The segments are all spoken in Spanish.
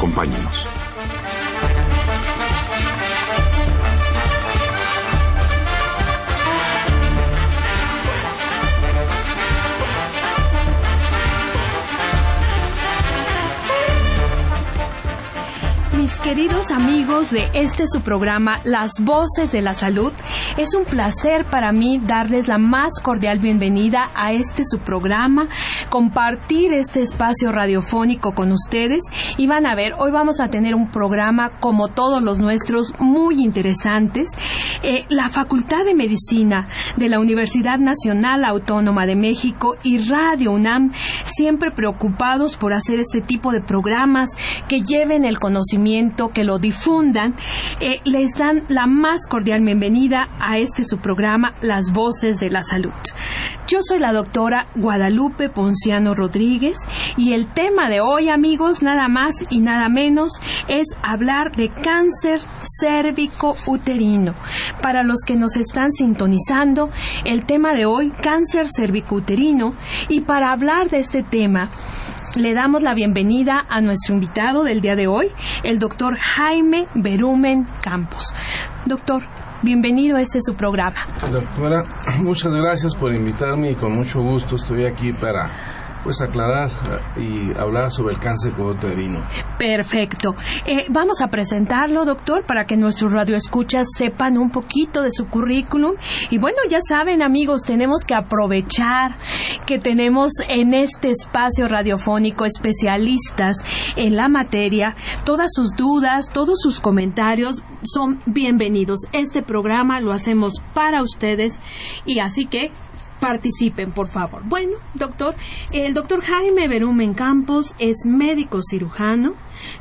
Acompáñenos. Mis queridos amigos de este su programa Las Voces de la Salud, es un placer para mí darles la más cordial bienvenida a este su programa, compartir este espacio radiofónico con ustedes y van a ver, hoy vamos a tener un programa como todos los nuestros muy interesantes. Eh, la Facultad de Medicina de la Universidad Nacional Autónoma de México y Radio UNAM siempre preocupados por hacer este tipo de programas que lleven el conocimiento que lo difundan, eh, les dan la más cordial bienvenida a este su programa, Las Voces de la Salud. Yo soy la doctora Guadalupe Ponciano Rodríguez y el tema de hoy, amigos, nada más y nada menos, es hablar de cáncer cérvico uterino. Para los que nos están sintonizando, el tema de hoy, cáncer cérvico uterino, y para hablar de este tema, le damos la bienvenida a nuestro invitado del día de hoy, el doctor Jaime Berumen Campos. Doctor, bienvenido a este su programa. Doctora, muchas gracias por invitarme y con mucho gusto estoy aquí para pues aclarar y hablar sobre el cáncer uterino. Perfecto. Eh, vamos a presentarlo, doctor, para que nuestros radioescuchas sepan un poquito de su currículum. Y bueno, ya saben, amigos, tenemos que aprovechar que tenemos en este espacio radiofónico especialistas en la materia. Todas sus dudas, todos sus comentarios son bienvenidos. Este programa lo hacemos para ustedes y así que participen, por favor. Bueno, doctor, el doctor Jaime Berumen Campos es médico cirujano,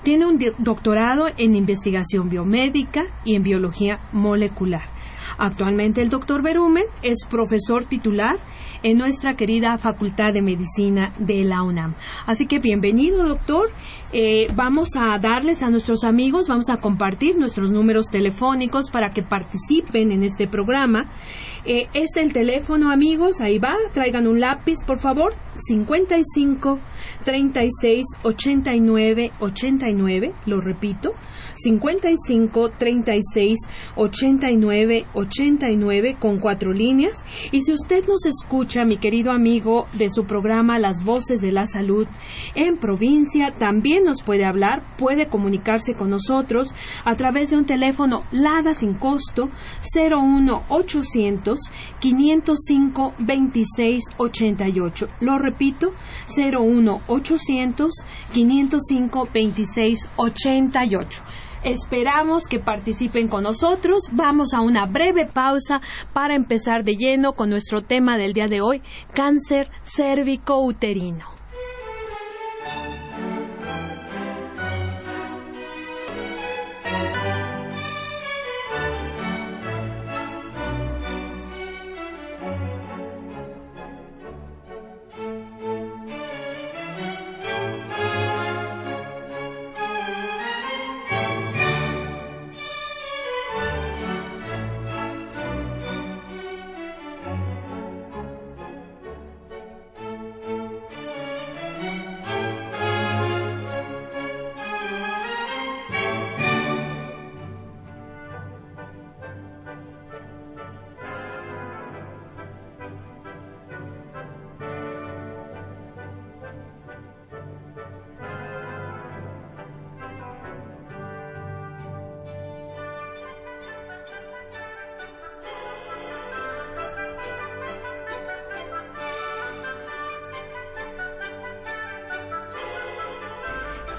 tiene un doctorado en investigación biomédica y en biología molecular. Actualmente el doctor Berumen es profesor titular en nuestra querida Facultad de Medicina de la UNAM. Así que bienvenido, doctor. Eh, vamos a darles a nuestros amigos, vamos a compartir nuestros números telefónicos para que participen en este programa. Eh, es el teléfono, amigos, ahí va, traigan un lápiz, por favor, 55 36 89 89, lo repito, 55 36 89 89 con cuatro líneas. Y si usted nos escucha, mi querido amigo, de su programa Las Voces de la Salud en provincia, también nos puede hablar, puede comunicarse con nosotros a través de un teléfono LADA sin costo 01 800 505 26 88. Lo repito, 01 800 505 26 88. Esperamos que participen con nosotros. Vamos a una breve pausa para empezar de lleno con nuestro tema del día de hoy, cáncer cérvico uterino.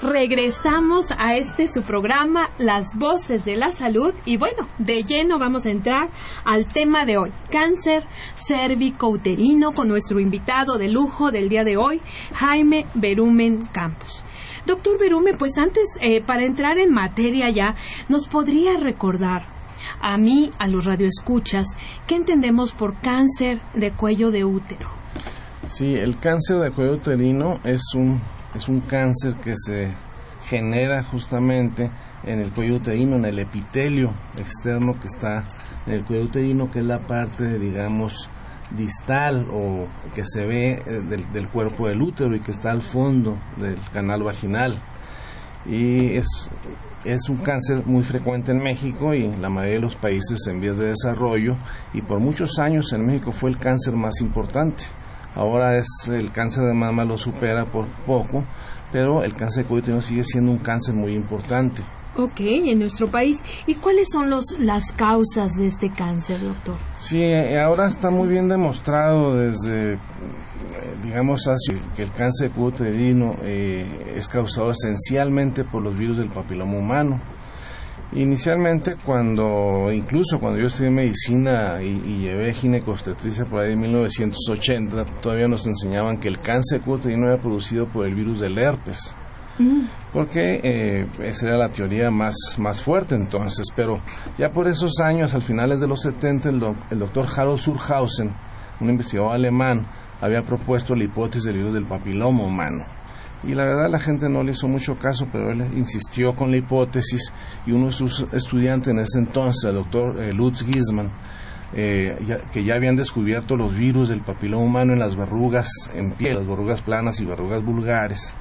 Regresamos a este su programa Las Voces de la Salud y bueno, de lleno vamos a entrar al tema de hoy, cáncer cérvico-uterino con nuestro invitado de lujo del día de hoy, Jaime Berumen Campos. Doctor Berume, pues antes, eh, para entrar en materia ya, ¿nos podría recordar a mí, a los radioescuchas, qué entendemos por cáncer de cuello de útero? Sí, el cáncer de cuello uterino es un, es un cáncer que se genera justamente en el cuello uterino, en el epitelio externo que está en el cuello uterino, que es la parte, digamos, distal o que se ve eh, del, cuerpo del útero y que está al fondo del canal vaginal. Y es, es un cáncer muy frecuente en México y en la mayoría de los países en vías de desarrollo y por muchos años en México fue el cáncer más importante. Ahora es el cáncer de mama lo supera por poco, pero el cáncer de cuello sigue siendo un cáncer muy importante. Ok, en nuestro país. ¿Y cuáles son los, las causas de este cáncer, doctor? Sí, eh, ahora está muy bien demostrado desde, eh, digamos, así, que el cáncer de cuello uterino eh, es causado esencialmente por los virus del papiloma humano. Inicialmente, cuando, incluso cuando yo estudié medicina y, y llevé ginecostetricia por ahí en 1980, todavía nos enseñaban que el cáncer uterino era producido por el virus del herpes. Mm. Porque eh, esa era la teoría más, más fuerte entonces, pero ya por esos años, al finales de los 70, el, el doctor Harold Surhausen, un investigador alemán, había propuesto la hipótesis del virus del papiloma humano y la verdad la gente no le hizo mucho caso, pero él insistió con la hipótesis y uno de sus estudiantes en ese entonces, el doctor eh, Lutz Gisman, eh, que ya habían descubierto los virus del papiloma humano en las verrugas en piel, las verrugas planas y verrugas vulgares,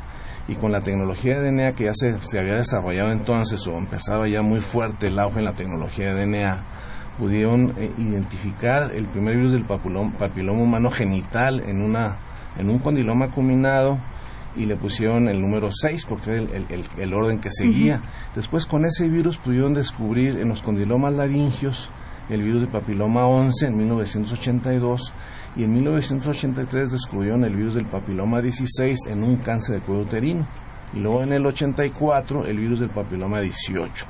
y con la tecnología de DNA que ya se, se había desarrollado entonces o empezaba ya muy fuerte el auge en la tecnología de DNA, pudieron eh, identificar el primer virus del papiloma, papiloma humano genital en, una, en un condiloma acuminado y le pusieron el número 6 porque era el, orden que seguía. Después con ese virus pudieron descubrir en los condilomas laringios el virus de papiloma 11 en 1982 y en 1983 descubrieron el virus del papiloma 16 en un cáncer de cuello uterino y luego en el 84 el virus del papiloma 18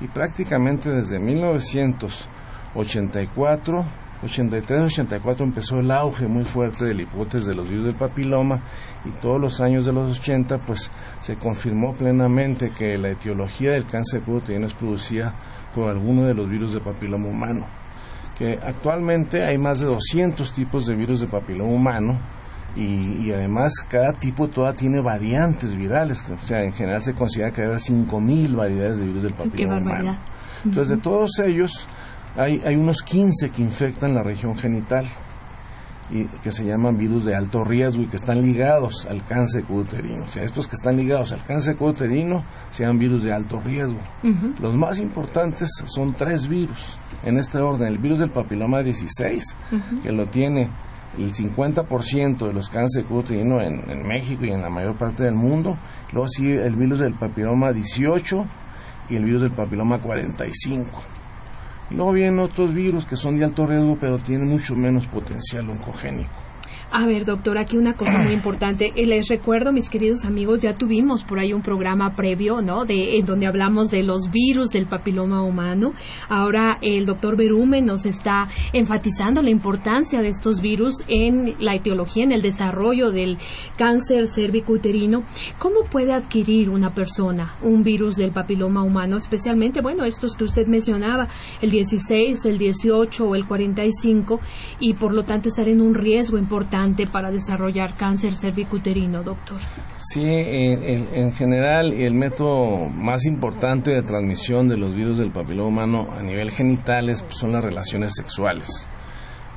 y prácticamente desde 1984 83-84 empezó el auge muy fuerte de la hipótesis de los virus del papiloma y todos los años de los 80 pues se confirmó plenamente que la etiología del cáncer de uterino es producida por alguno de los virus de papiloma humano. Que actualmente hay más de 200 tipos de virus de papiloma humano y, además cada tipo toda tiene variantes virales, o sea, en general se considera que hay 5.000 variedades de virus del papiloma humano. Entonces, de todos ellos, hay, hay unos 15 que infectan la región genital y que se llaman virus de alto riesgo y que están ligados al cáncer uterino. O sea, estos que están ligados al cáncer uterino se llaman virus de alto riesgo. Los más importantes son tres virus en este orden. El virus del papiloma 16, que lo tiene el 50% de los cánceres uterino en, en, México y en la mayor parte del mundo. Luego sigue el virus del papiloma 18 y el virus del papiloma 45. Luego vienen otros virus que son de alto riesgo, pero tienen mucho menos potencial oncogénico. A ver, doctor, aquí una cosa muy importante. Eh, les recuerdo, mis queridos amigos, ya tuvimos por ahí un programa previo, ¿no? De, en donde hablamos de los virus del papiloma humano. Ahora el doctor Berume nos está enfatizando la importancia de estos virus en la etiología, en el desarrollo del cáncer cervicouterino. ¿Cómo puede adquirir una persona un virus del papiloma humano? Especialmente, bueno, estos que usted mencionaba, el 16, el 18 o el 45, y por lo tanto estar en un riesgo importante para desarrollar cáncer cervicuterino, doctor? Sí, en, en, general el método más importante de transmisión de los virus del papiloma humano a nivel genitales pues, son las relaciones sexuales.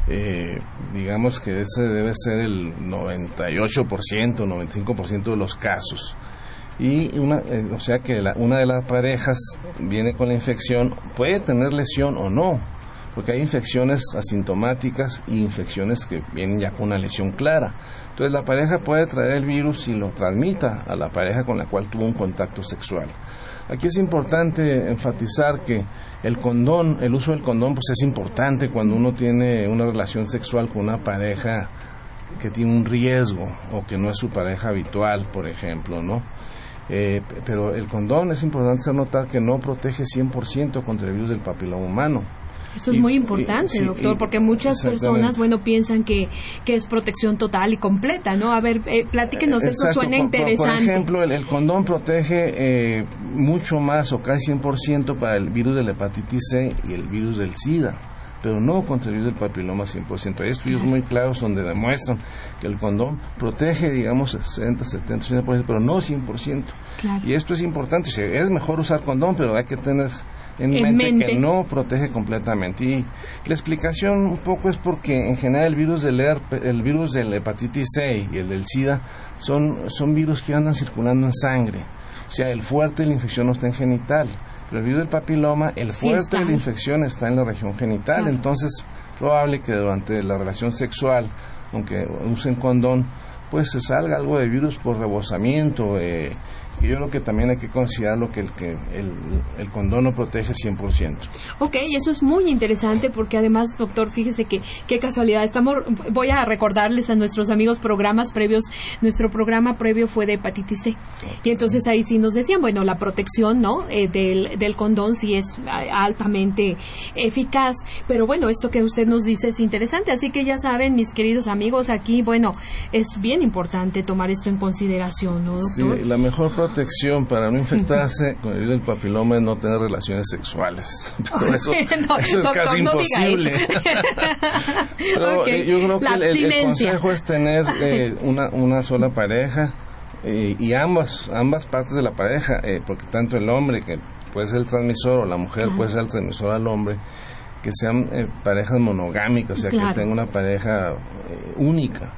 Eh, digamos que ese debe ser el 98%, 95% de los casos. Y una, eh, o sea que una de las parejas viene con la infección, puede tener lesión o no, porque hay infecciones asintomáticas y infecciones que vienen ya con una lesión clara. Entonces la pareja puede traer el virus y lo transmita a la pareja con la cual tuvo un contacto sexual. Aquí es importante enfatizar que el condón, el uso del condón, pues es importante cuando uno tiene una relación sexual con una pareja que tiene un riesgo o que no es su pareja habitual, por ejemplo, ¿no? Eh, pero el condón es importante notar que no protege 100% contra el virus del papiloma humano Esto es muy importante, doctor, porque muchas personas, bueno, piensan que, que es protección total y completa, ¿no? A ver, eh, platíquenos, eso suena interesante. Por, ejemplo, el, condón protege eh, mucho más o casi 100% para el virus de la hepatitis C y el virus del SIDA pero no contra el virus del papiloma 100%. Hay estudios muy claros donde demuestran que el condón protege, digamos, 60, 70, 80%, pero no 100%. Y esto es importante. Es mejor usar condón, pero hay que tener en, mente, que no protege completamente. Y la explicación un poco es porque en general el virus del el virus de la hepatitis C y el del SIDA son, son virus que andan circulando en sangre. O sea, el fuerte de la infección no está en genital el virus del papiloma, el fuerte de la infección está en la región genital, entonces probable que durante la relación sexual, aunque usen condón, pues se salga algo de virus por rebosamiento, eh, yo creo que también hay que considerar lo que el, que el, el condón no protege 100%. Ok, eso es muy interesante porque además, doctor, fíjese que qué casualidad. Estamos, voy a recordarles a nuestros amigos programas previos. Nuestro programa previo fue de hepatitis C. Y entonces ahí sí nos decían, bueno, la protección ¿no? Eh, del, del condón sí es altamente eficaz. Pero bueno, esto que usted nos dice es interesante. Así que ya saben, mis queridos amigos, aquí, bueno, es bien importante tomar esto en consideración, ¿no, doctor? Sí, la mejor protección para no infectarse con el del papiloma es no tener relaciones sexuales. Pero eso, es casi imposible. Pero eh, yo creo que el, consejo es tener eh, una, una sola pareja eh, y ambas, ambas partes de la pareja, porque tanto el hombre, que puede ser el transmisor, o la mujer puede ser el transmisor al hombre, que sean parejas monogámicas, o sea, que tengan una pareja única.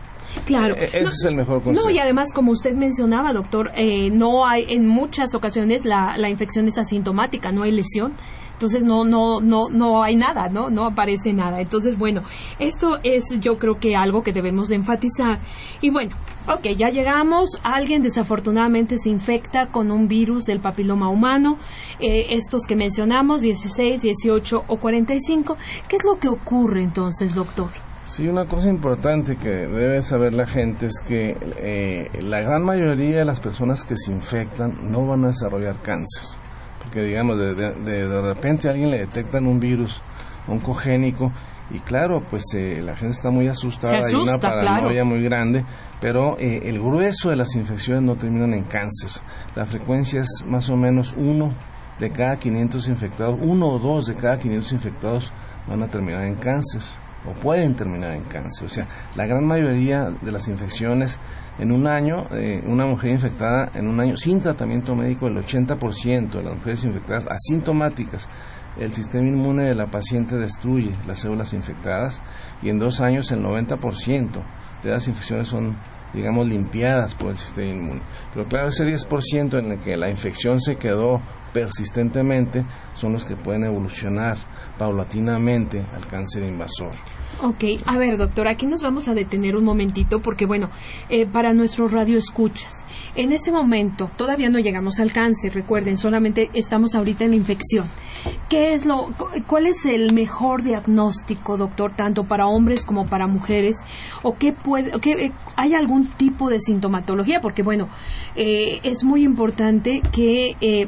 Claro. E-, ese es el mejor consejo. No, y además, como usted mencionaba, doctor, eh, no hay, en muchas ocasiones la, la infección es asintomática, no hay lesión. Entonces no no no no hay nada no no aparece nada. Entonces bueno esto es yo creo que algo que debemos de enfatizar. Y bueno ok ya llegamos. Alguien desafortunadamente se infecta con un virus del papiloma humano. Eh, estos que mencionamos 16 18 o 45 qué es lo que ocurre entonces doctor Sí, una cosa importante que debe saber la gente es que eh, la gran mayoría de las personas que se infectan no van a desarrollar cáncer. Porque, digamos, de, de, repente a alguien le detectan un virus oncogénico y claro, pues eh, la gente está muy asustada, hay una paranoia muy grande, pero eh, el grueso de las infecciones no terminan en cáncer. La frecuencia es más o menos uno de cada 500 infectados, uno o dos de cada 500 infectados van a terminar en cáncer o pueden terminar en cáncer. O sea, la gran mayoría de las infecciones en un año, eh, una mujer infectada en un año sin tratamiento médico, el 80% de las mujeres infectadas asintomáticas, el sistema inmune de la paciente destruye las células infectadas y en dos años el 90% de las infecciones son digamos, limpiadas por el sistema inmune. Pero claro, ese 10% en el que la infección se quedó persistentemente son los que pueden evolucionar paulatinamente al cáncer invasor. Ok, a ver, doctor, aquí nos vamos a detener un momentito porque, bueno, eh, para nuestros radioescuchas, en este momento todavía no llegamos al cáncer, recuerden, solamente estamos ahorita en la infección. ¿Qué es lo, ¿Cuál es el mejor diagnóstico, doctor, tanto para hombres como para mujeres? ¿O qué puede, qué, eh, hay algún tipo de sintomatología? Porque, bueno, eh, es muy importante que eh,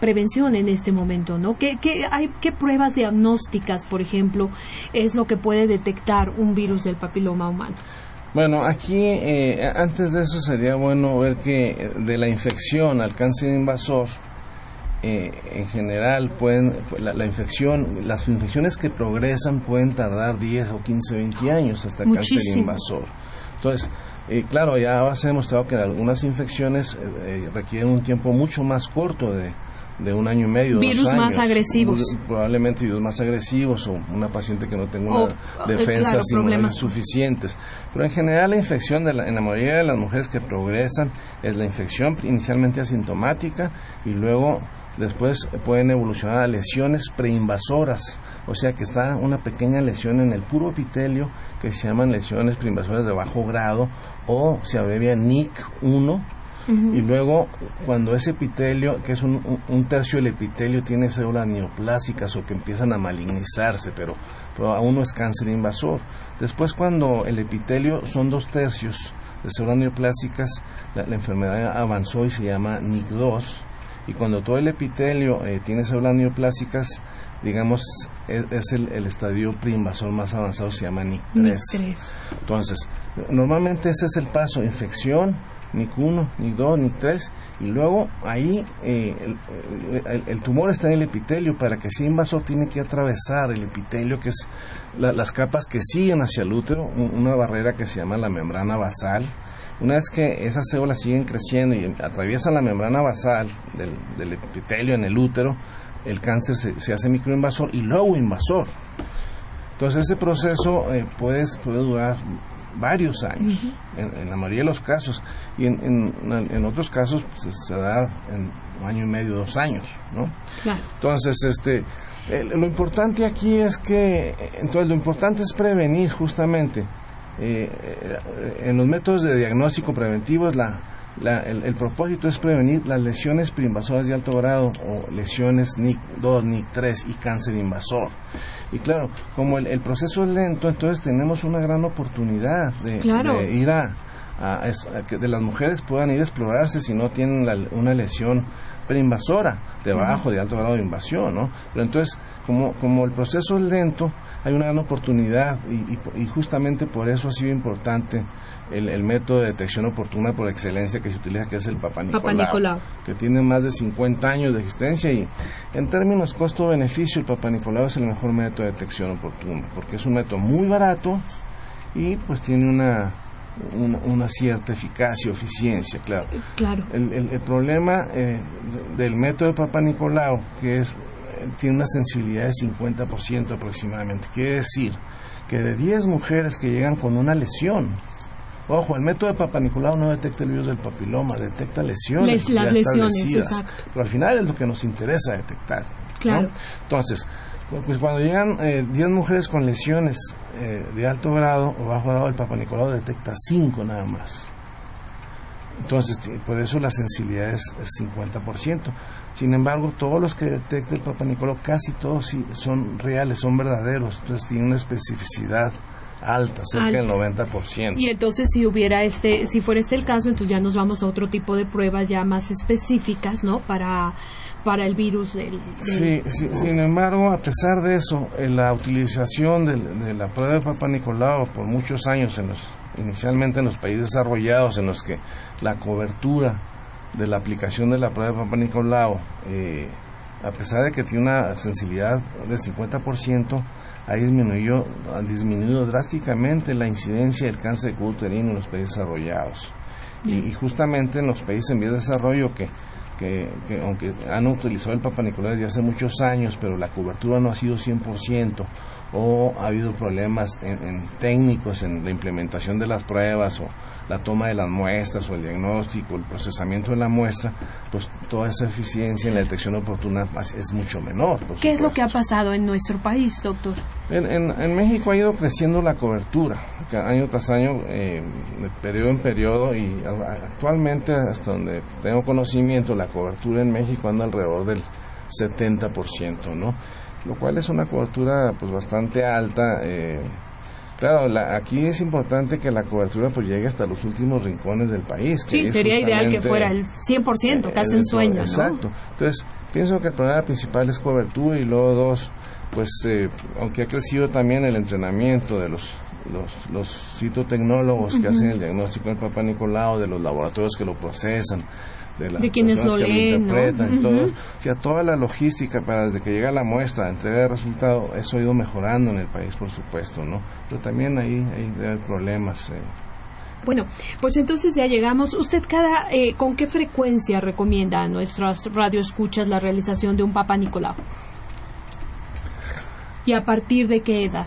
prevención en este momento, ¿no? ¿Qué, qué, hay, ¿Qué pruebas diagnósticas, por ejemplo, es lo que puede detectar un virus del papiloma humano? Bueno, aquí eh, antes de eso sería bueno ver que de la infección al cáncer invasor, eh, en general pueden la, infección las infecciones que progresan pueden tardar 10 o 15 20 años hasta el cáncer invasor entonces eh, claro ya se ha demostrado que algunas infecciones eh, requieren un tiempo mucho más corto de, de un año y medio virus más agresivos. Probablemente virus más agresivos o una paciente que no tenga una defensas inmunales suficientes pero en general la infección de en la mayoría de las mujeres que progresan es la infección inicialmente asintomática y luego Después pueden evolucionar a lesiones preinvasoras, o sea que está una pequeña lesión en el puro epitelio que se llaman lesiones preinvasoras de bajo grado o se abrevia NIC1. Y luego, cuando ese epitelio, que es un, tercio del epitelio, tiene células neoplásicas o que empiezan a malignizarse, pero, pero aún no es cáncer invasor. Después, cuando el epitelio son dos tercios de células neoplásicas, la, la enfermedad avanzó y se llama NIC2 y cuando todo el epitelio eh, tiene células neoplásicas, digamos, es, el, estadio preinvasor más avanzado, se llama NIC3. Entonces, normalmente ese es el paso, infección, NIC1, NIC2, NIC3, y luego ahí eh, el, tumor está en el epitelio, para que sea invasor tiene que atravesar el epitelio, que es las capas que siguen hacia el útero, una barrera que se llama la membrana basal. Una vez que esas células siguen creciendo y atraviesan la membrana basal del, del epitelio en el útero, el cáncer se, hace microinvasor y luego invasor. Entonces ese proceso eh, puede durar varios años, en, la mayoría de los casos, y en, en, otros casos pues, se da en un año y medio, dos años, ¿no? Entonces, este, eh, lo importante aquí es que, entonces lo importante es prevenir justamente. Eh, en los métodos de diagnóstico preventivo es la, el, propósito es prevenir las lesiones preinvasoras de alto grado o lesiones NIC 2, NIC 3 y cáncer invasor. Y claro, como el, proceso es lento, entonces tenemos una gran oportunidad de, ir a, que de las mujeres puedan ir a explorarse si no tienen una lesión preinvasora debajo de alto grado de invasión, ¿no? Pero entonces, como, como el proceso es lento, hay una gran oportunidad y, y justamente por eso ha sido importante el, método de detección oportuna por excelencia que se utiliza, que es el Papa Nicolau, que tiene más de 50 años de existencia y en términos costo-beneficio el Papa Nicolau es el mejor método de detección oportuna, porque es un método muy barato y pues tiene una, una, cierta eficacia eficiencia, claro. claro. El, el, problema eh, del método de Papa Nicolau, que es tiene una sensibilidad de 50% aproximadamente, quiere decir que de 10 mujeres que llegan con una lesión, Ojo, el método de Papa Nicolau no detecta el virus del papiloma, detecta lesiones. las lesiones, exacto. Pero al final es lo que nos interesa detectar. Claro. Entonces, pues cuando llegan 10 eh, mujeres con lesiones eh, de alto grado o bajo grado, el Papa Nicolau detecta 5 nada más. Entonces, por eso la sensibilidad es, 50%. Sin embargo, todos los que detecta el Papa Nicolau, casi todos son reales, son verdaderos. Entonces, tienen una especificidad alta, cerca del 90%. Y entonces si hubiera este, si fuera este el caso, entonces ya nos vamos a otro tipo de pruebas ya más específicas, ¿no? Para para el virus del... Sí, sin embargo, a pesar de eso, la utilización de, la prueba de Papa Nicolau por muchos años, en los, inicialmente en los países desarrollados, en los que la cobertura de la aplicación de la prueba de Papa Nicolau, eh, a pesar de que tiene una sensibilidad del 50%, ha disminuido, ha disminuido drásticamente la incidencia del cáncer de uterino en los países desarrollados. Y, justamente en los países en vías de desarrollo que, que, aunque han utilizado el Papa Nicolás desde hace muchos años, pero la cobertura no ha sido 100%, o ha habido problemas en técnicos en la implementación de las pruebas o la toma de las muestras o el diagnóstico, el procesamiento de la muestra, pues toda esa eficiencia en la detección oportuna es mucho menor. ¿Qué es lo que ha pasado en nuestro país, doctor? En, México ha ido creciendo la cobertura, año tras año, eh, de periodo en periodo, y actualmente, hasta donde tengo conocimiento, la cobertura en México anda alrededor del 70%, ¿no? Lo cual es una cobertura pues bastante alta. Eh, Claro, aquí es importante que la cobertura pues llegue hasta los últimos rincones del país. sí, sería ideal que fuera el 100%, casi un sueño, Exacto. Entonces, pienso que el problema principal es cobertura y luego dos, pues eh, aunque ha crecido también el entrenamiento de los los, los citotecnólogos que hacen el diagnóstico del Papa Nicolau, de los laboratorios que lo procesan, de, quienes lo leen, todo. O sea, toda la logística para desde que llega la muestra, entrega de resultado, eso ha ido mejorando en el país, por supuesto, ¿no? Pero también ahí hay, problemas. Eh. Bueno, pues entonces ya llegamos. ¿Usted cada eh, con qué frecuencia recomienda a nuestras radioescuchas la realización de un Papa Nicolau? ¿Y a partir de qué edad?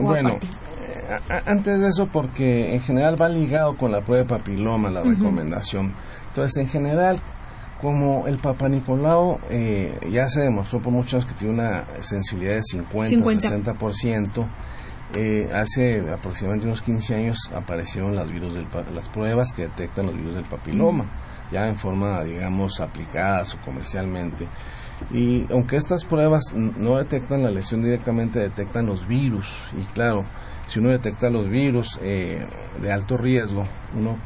Bueno, eh, antes de eso, porque en general va ligado con la prueba de papiloma, la recomendación. Entonces, en general, como el Papa Nicolau eh, ya se demostró por muchos que tiene una sensibilidad de 50, 60%, eh, hace aproximadamente unos 15 años aparecieron las, virus del, las pruebas que detectan los virus del papiloma, ya en forma, digamos, aplicadas o comercialmente. Y aunque estas pruebas no detectan la lesión directamente, detectan los virus. Y claro, si uno detecta los virus eh, de alto riesgo, uno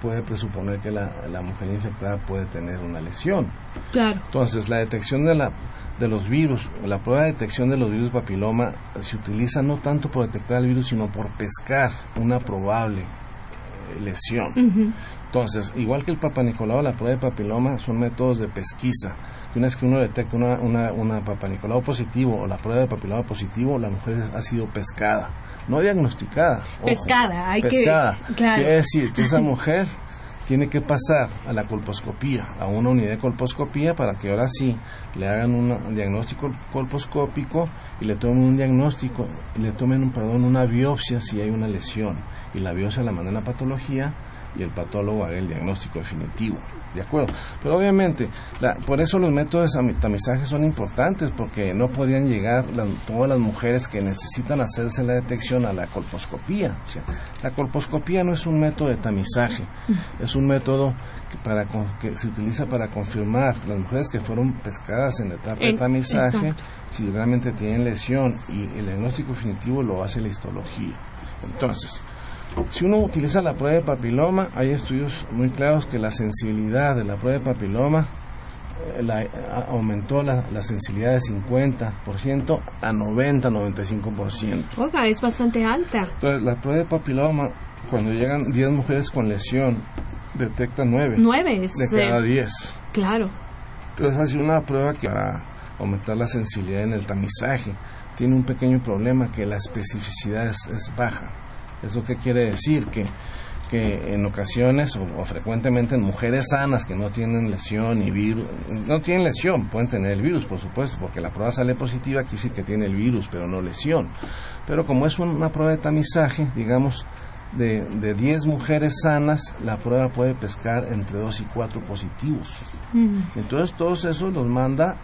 puede presuponer que la, mujer infectada puede tener una lesión. Claro. Entonces, la detección de la, de los virus, la prueba de detección de los virus papiloma se utiliza no tanto por detectar el virus, sino por pescar una probable eh, lesión. Entonces, igual que el papanicolao, la prueba de papiloma son métodos de pesquisa. Una vez que uno detecta una, una, una papanicolao positivo o la prueba de papiloma positivo, la mujer ha sido pescada, no diagnosticada. pescada, hay pescada. que... Claro. Quiere decir que esa mujer tiene que pasar a la colposcopía, a una unidad de colposcopía para que ahora sí le hagan un diagnóstico colposcópico y le tomen un diagnóstico, y le tomen un, perdón, una biopsia si hay una lesión y la biopsia la mandan a patología y el patólogo haga el diagnóstico definitivo. ¿De acuerdo? Pero obviamente, por eso los métodos de tamizaje son importantes, porque no podrían llegar todas las mujeres que necesitan hacerse la detección a la colposcopía. la colposcopía no es un método de tamizaje, es un método que, para, que se utiliza para confirmar las mujeres que fueron pescadas en la etapa de tamizaje, si realmente tienen lesión, y el diagnóstico definitivo lo hace la histología. Entonces, si uno utiliza la prueba de papiloma, hay estudios muy claros que la sensibilidad de la prueba de papiloma eh, la, aumentó la, sensibilidad de 50% a 90-95%. Oiga, es bastante alta. Entonces, la prueba de papiloma, cuando llegan 10 mujeres con lesión, detecta 9. 9 de cada 10. Claro. Entonces, hace una prueba que va aumentar la sensibilidad en el tamizaje. Tiene un pequeño problema que la especificidad es baja. ¿Eso qué quiere decir? Que, que en ocasiones o, frecuentemente en mujeres sanas que no tienen lesión y virus, no tienen lesión, pueden tener el virus, por supuesto, porque la prueba sale positiva, aquí sí que tiene el virus, pero no lesión. Pero como es una prueba de tamizaje, digamos, de, de 10 mujeres sanas, la prueba puede pescar entre 2 y 4 positivos. Mm. Entonces, todos esos los manda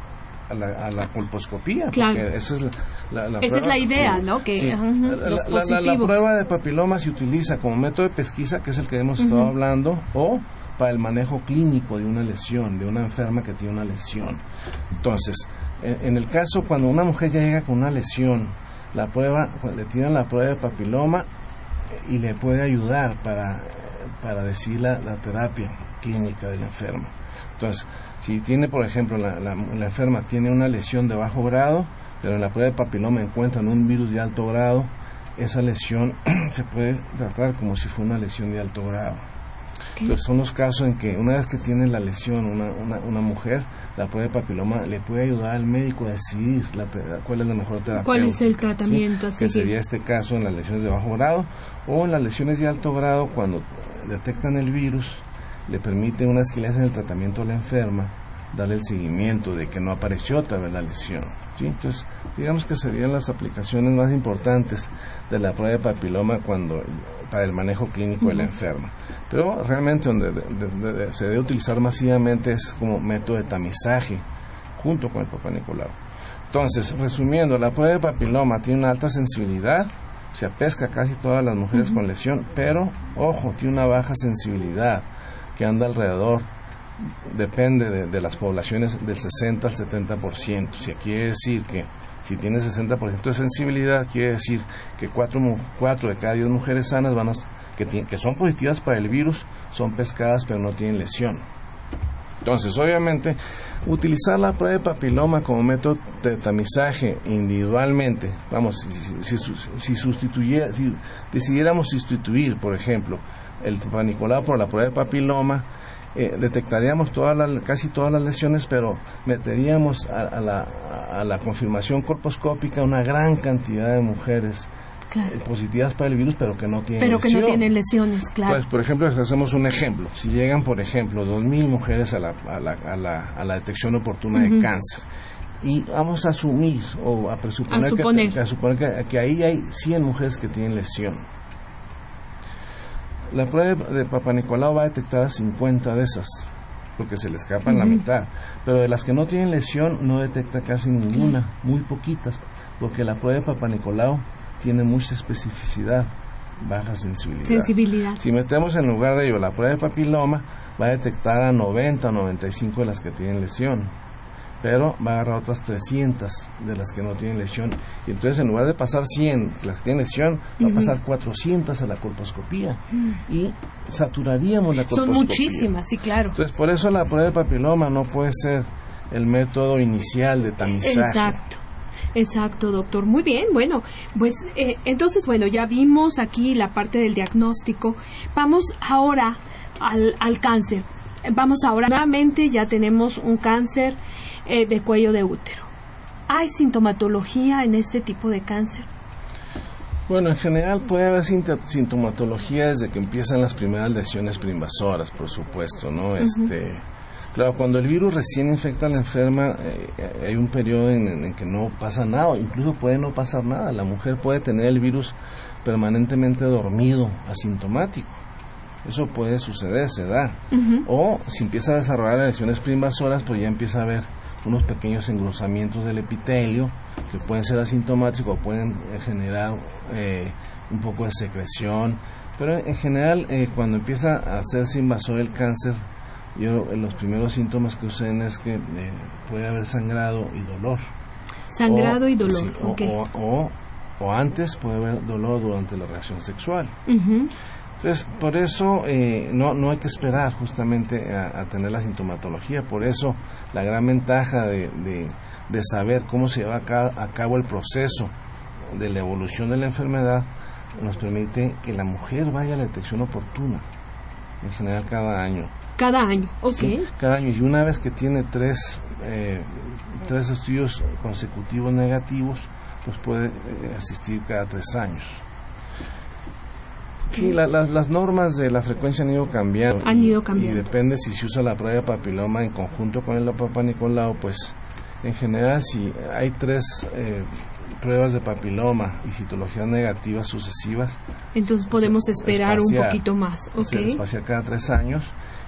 a la, a la colposcopía. Porque esa es la, la, esa es la idea, ¿no? Que, la, prueba de papiloma se utiliza como método de pesquisa, que es el que hemos estado hablando, o para el manejo clínico de una lesión, de una enferma que tiene una lesión. Entonces, en, el caso cuando una mujer ya llega con una lesión, la prueba, le tiran la prueba de papiloma y le puede ayudar para, para decir la, la terapia clínica del enfermo. Entonces, si tiene, por ejemplo, la, la, enferma tiene una lesión de bajo grado, pero en la prueba de papiloma encuentran un virus de alto grado, esa lesión se puede tratar como si fuera una lesión de alto grado. Entonces son los casos en que una vez que tiene la lesión una, una, una mujer, la prueba de papiloma le puede ayudar al médico a decidir la, cuál es la mejor terapia. ¿Cuál es el tratamiento? Que sería este caso en las lesiones de bajo grado o en las lesiones de alto grado cuando detectan el virus le permite una le hacen el tratamiento a la enferma darle el seguimiento de que no apareció otra vez la lesión. ¿sí? Entonces, digamos que serían las aplicaciones más importantes de la prueba de papiloma cuando para el manejo clínico de la enferma. Pero realmente donde se debe utilizar masivamente es como método de tamizaje junto con el Nicolau. Entonces, resumiendo, la prueba de papiloma tiene una alta sensibilidad, se pesca casi todas las mujeres con lesión, pero ojo, tiene una baja sensibilidad que anda alrededor, depende de, las poblaciones del 60 al 70%. Si quiere decir que si tiene 60% de sensibilidad, quiere decir que 4, de cada 10 mujeres sanas van a, que, que son positivas para el virus son pescadas pero no tienen lesión. Entonces, obviamente, utilizar la prueba de papiloma como método de tamizaje individualmente, vamos, si, si, si decidiéramos sustituir, por ejemplo, el panicolado por la prueba de papiloma, eh, detectaríamos todas las, casi todas las lesiones, pero meteríamos a, la, a, la, confirmación corposcópica una gran cantidad de mujeres eh, positivas para el virus, pero que no tienen pero que no tienen lesiones, claro. Pues, por ejemplo, hacemos un ejemplo. Si llegan, por ejemplo, 2.000 mujeres a la, a la, a la, a la detección oportuna de cáncer, y vamos a asumir o a presuponer Que, a suponer que, que ahí hay 100 mujeres que tienen lesión la prueba de Papa Nicolau va a detectar a 50 de esas, porque se le escapan la mitad. Pero de las que no tienen lesión, no detecta casi ninguna, muy poquitas, porque la prueba de Papa Nicolau tiene mucha especificidad, baja sensibilidad. sensibilidad. Si metemos en lugar de ello la prueba de papiloma, va a detectar a 90 o 95 de las que tienen lesión pero va a agarrar otras 300 de las que no tienen lesión. Y entonces, en lugar de pasar 100 las que tienen lesión, va a pasar 400 a la colposcopía. Y saturaríamos la colposcopía. Son muchísimas, sí, claro. Entonces, por eso la prueba de papiloma no puede ser el método inicial de tamizaje. Exacto. Exacto, doctor. Muy bien. Bueno, pues eh, entonces, bueno, ya vimos aquí la parte del diagnóstico. Vamos ahora al, al cáncer. Vamos ahora, nuevamente ya tenemos un cáncer eh, de cuello de útero. ¿Hay sintomatología en este tipo de cáncer? Bueno, en general puede haber sintomatología desde que empiezan las primeras lesiones preinvasoras, por supuesto, ¿no? Este, claro, cuando el virus recién infecta a la enferma, eh, hay un periodo en, en, que no pasa nada, incluso puede no pasar nada. La mujer puede tener el virus permanentemente dormido, asintomático. Eso puede suceder, se da. O si empieza a desarrollar lesiones preinvasoras, pues ya empieza a haber unos pequeños engrosamientos del epitelio que pueden ser asintomáticos o pueden eh, generar eh, un poco de secreción. Pero en general, eh, cuando empieza a hacerse invasor el cáncer, yo los primeros síntomas que usen es que puede haber sangrado y dolor. Sangrado y dolor, o, o, antes puede haber dolor durante la reacción sexual. Entonces, por eso eh, no, no hay que esperar justamente a, tener la sintomatología. Por eso la gran ventaja de, de, saber cómo se lleva a cabo el proceso de la evolución de la enfermedad nos permite que la mujer vaya a la detección oportuna, en general cada año. Cada año, ok. cada año. Y una vez que tiene tres, eh, tres estudios consecutivos negativos, pues puede eh, asistir cada tres años. Sí, las normas de la frecuencia han ido cambiando. Han ido cambiando. Y depende si se usa la prueba de papiloma en conjunto con el Papa Nicolau, pues en general si hay tres eh, pruebas de papiloma y citologías negativas sucesivas. Entonces podemos esperar un poquito más. Okay. Se cada tres años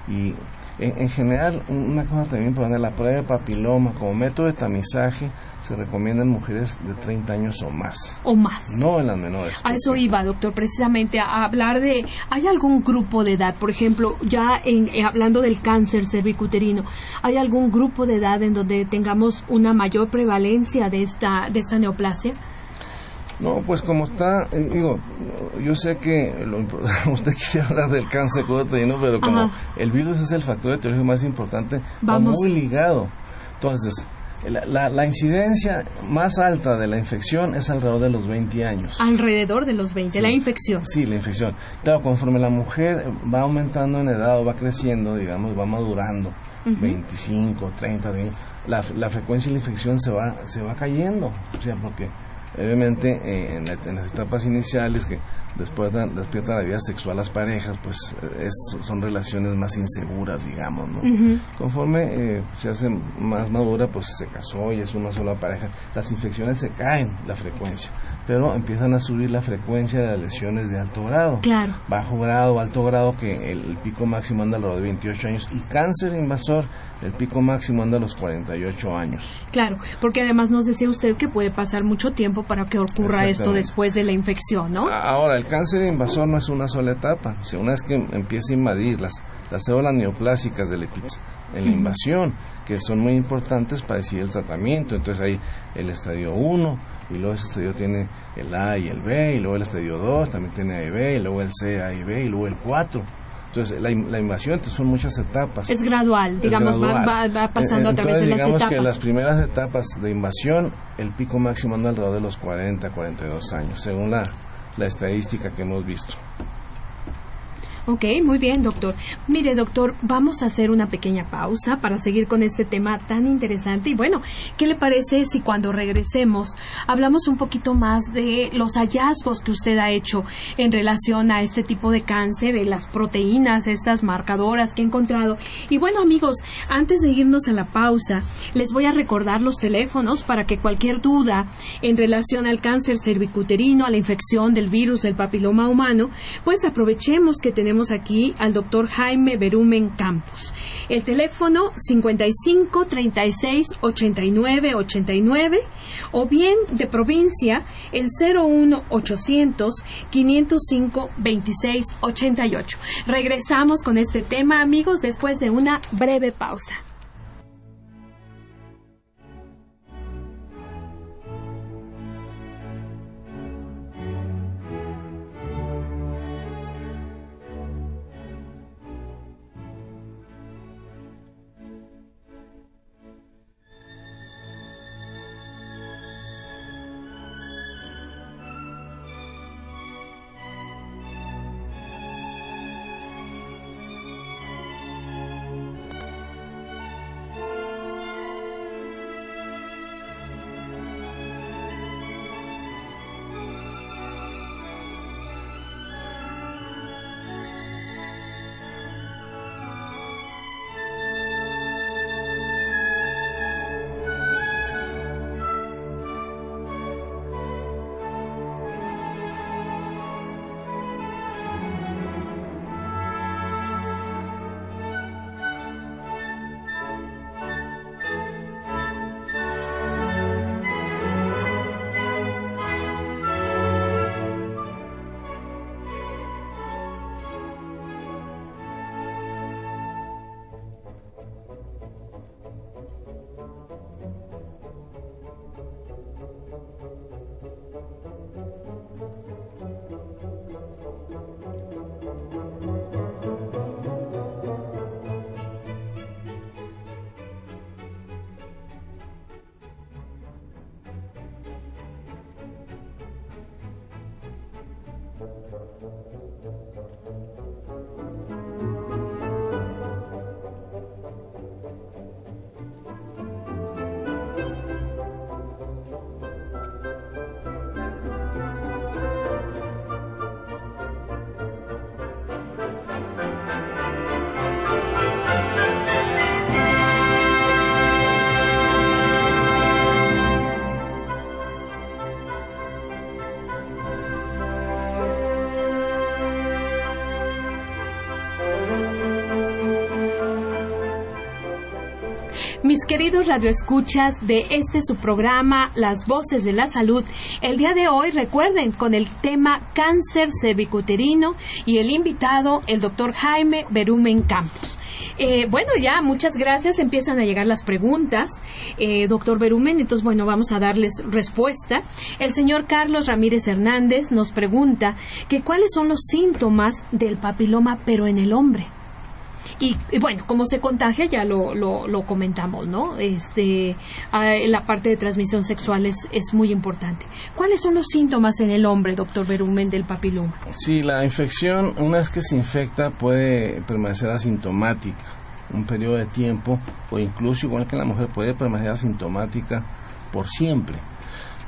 y en, general una cosa también para la prueba de papiloma como método de tamizaje se recomiendan mujeres de 30 años o más. O más. No en las menores. A eso iba, doctor, precisamente a hablar de, ¿hay algún grupo de edad, por ejemplo, ya en, eh, hablando del cáncer cervicuterino, ¿hay algún grupo de edad en donde tengamos una mayor prevalencia de esta, de esta neoplasia? No, pues como está, eh, digo, yo sé que lo, usted quisiera hablar del cáncer uterino, pero como el virus es el factor de teoría más importante, Vamos. va muy ligado. Entonces, la, la, incidencia más alta de la infección es alrededor de los 20 años. Alrededor de los 20, la infección. Sí, la infección. Claro, conforme la mujer va aumentando en edad o va creciendo, digamos, va madurando, 25, 30, la, la frecuencia de la infección se va, se va cayendo. O sea, porque obviamente eh, en, en, las etapas iniciales que después despierta la vida sexual las parejas, pues es, son relaciones más inseguras, digamos, ¿no? Conforme eh, se hace más madura, pues se casó y es una sola pareja, las infecciones se caen la frecuencia, pero empiezan a subir la frecuencia de las lesiones de alto grado. Claro. Bajo grado, alto grado, que el, pico máximo anda alrededor de 28 años, y cáncer invasor, el pico máximo anda a los 48 años. Claro, porque además nos decía usted que puede pasar mucho tiempo para que ocurra esto después de la infección, ¿no? Ahora, el cáncer invasor no es una sola etapa. O sea, una vez que empieza a invadir las, las células neoplásicas del epitelio en la invasión, que son muy importantes para decidir el tratamiento. Entonces hay el estadio 1, y luego ese estadio tiene el A y el B, y luego el estadio 2 también tiene A y B, y luego el C, A y B, y luego el 4. Entonces, la, la invasión son muchas etapas. Es gradual, digamos, Va, pasando a través de las digamos que las primeras etapas de invasión, el pico máximo anda alrededor de los 40, 42 años, según la, la estadística que hemos visto. Ok, muy bien, doctor. Mire, doctor, vamos a hacer una pequeña pausa para seguir con este tema tan interesante. Y bueno, ¿qué le parece si cuando regresemos hablamos un poquito más de los hallazgos que usted ha hecho en relación a este tipo de cáncer, de las proteínas, estas marcadoras que he encontrado? Y bueno, amigos, antes de irnos a la pausa, les voy a recordar los teléfonos para que cualquier duda en relación al cáncer cervicuterino, a la infección del virus del papiloma humano, pues aprovechemos que tenemos aquí al doctor Jaime Berumen Campos. El teléfono 55 36 89 89 o bien de provincia el 01 800 505 26 88. Regresamos con este tema, amigos, después de una breve pausa. Queridos radioescuchas de este su programa Las Voces de la Salud, el día de hoy recuerden con el tema cáncer cervicuterino y el invitado el doctor Jaime Berumen Campos. Eh, bueno, ya, muchas gracias. Empiezan a llegar las preguntas, eh, doctor Berumen. Entonces, bueno, vamos a darles respuesta. El señor Carlos Ramírez Hernández nos pregunta que cuáles son los síntomas del papiloma, pero en el hombre. Y, bueno, como se contagia, ya lo, lo, comentamos, ¿no? Este, ah, la parte de transmisión sexual es, muy importante. ¿Cuáles son los síntomas en el hombre, doctor Berumen, del papiloma? Sí, la infección, una vez que se infecta, puede permanecer asintomática un periodo de tiempo, o incluso igual que la mujer, puede permanecer asintomática por siempre.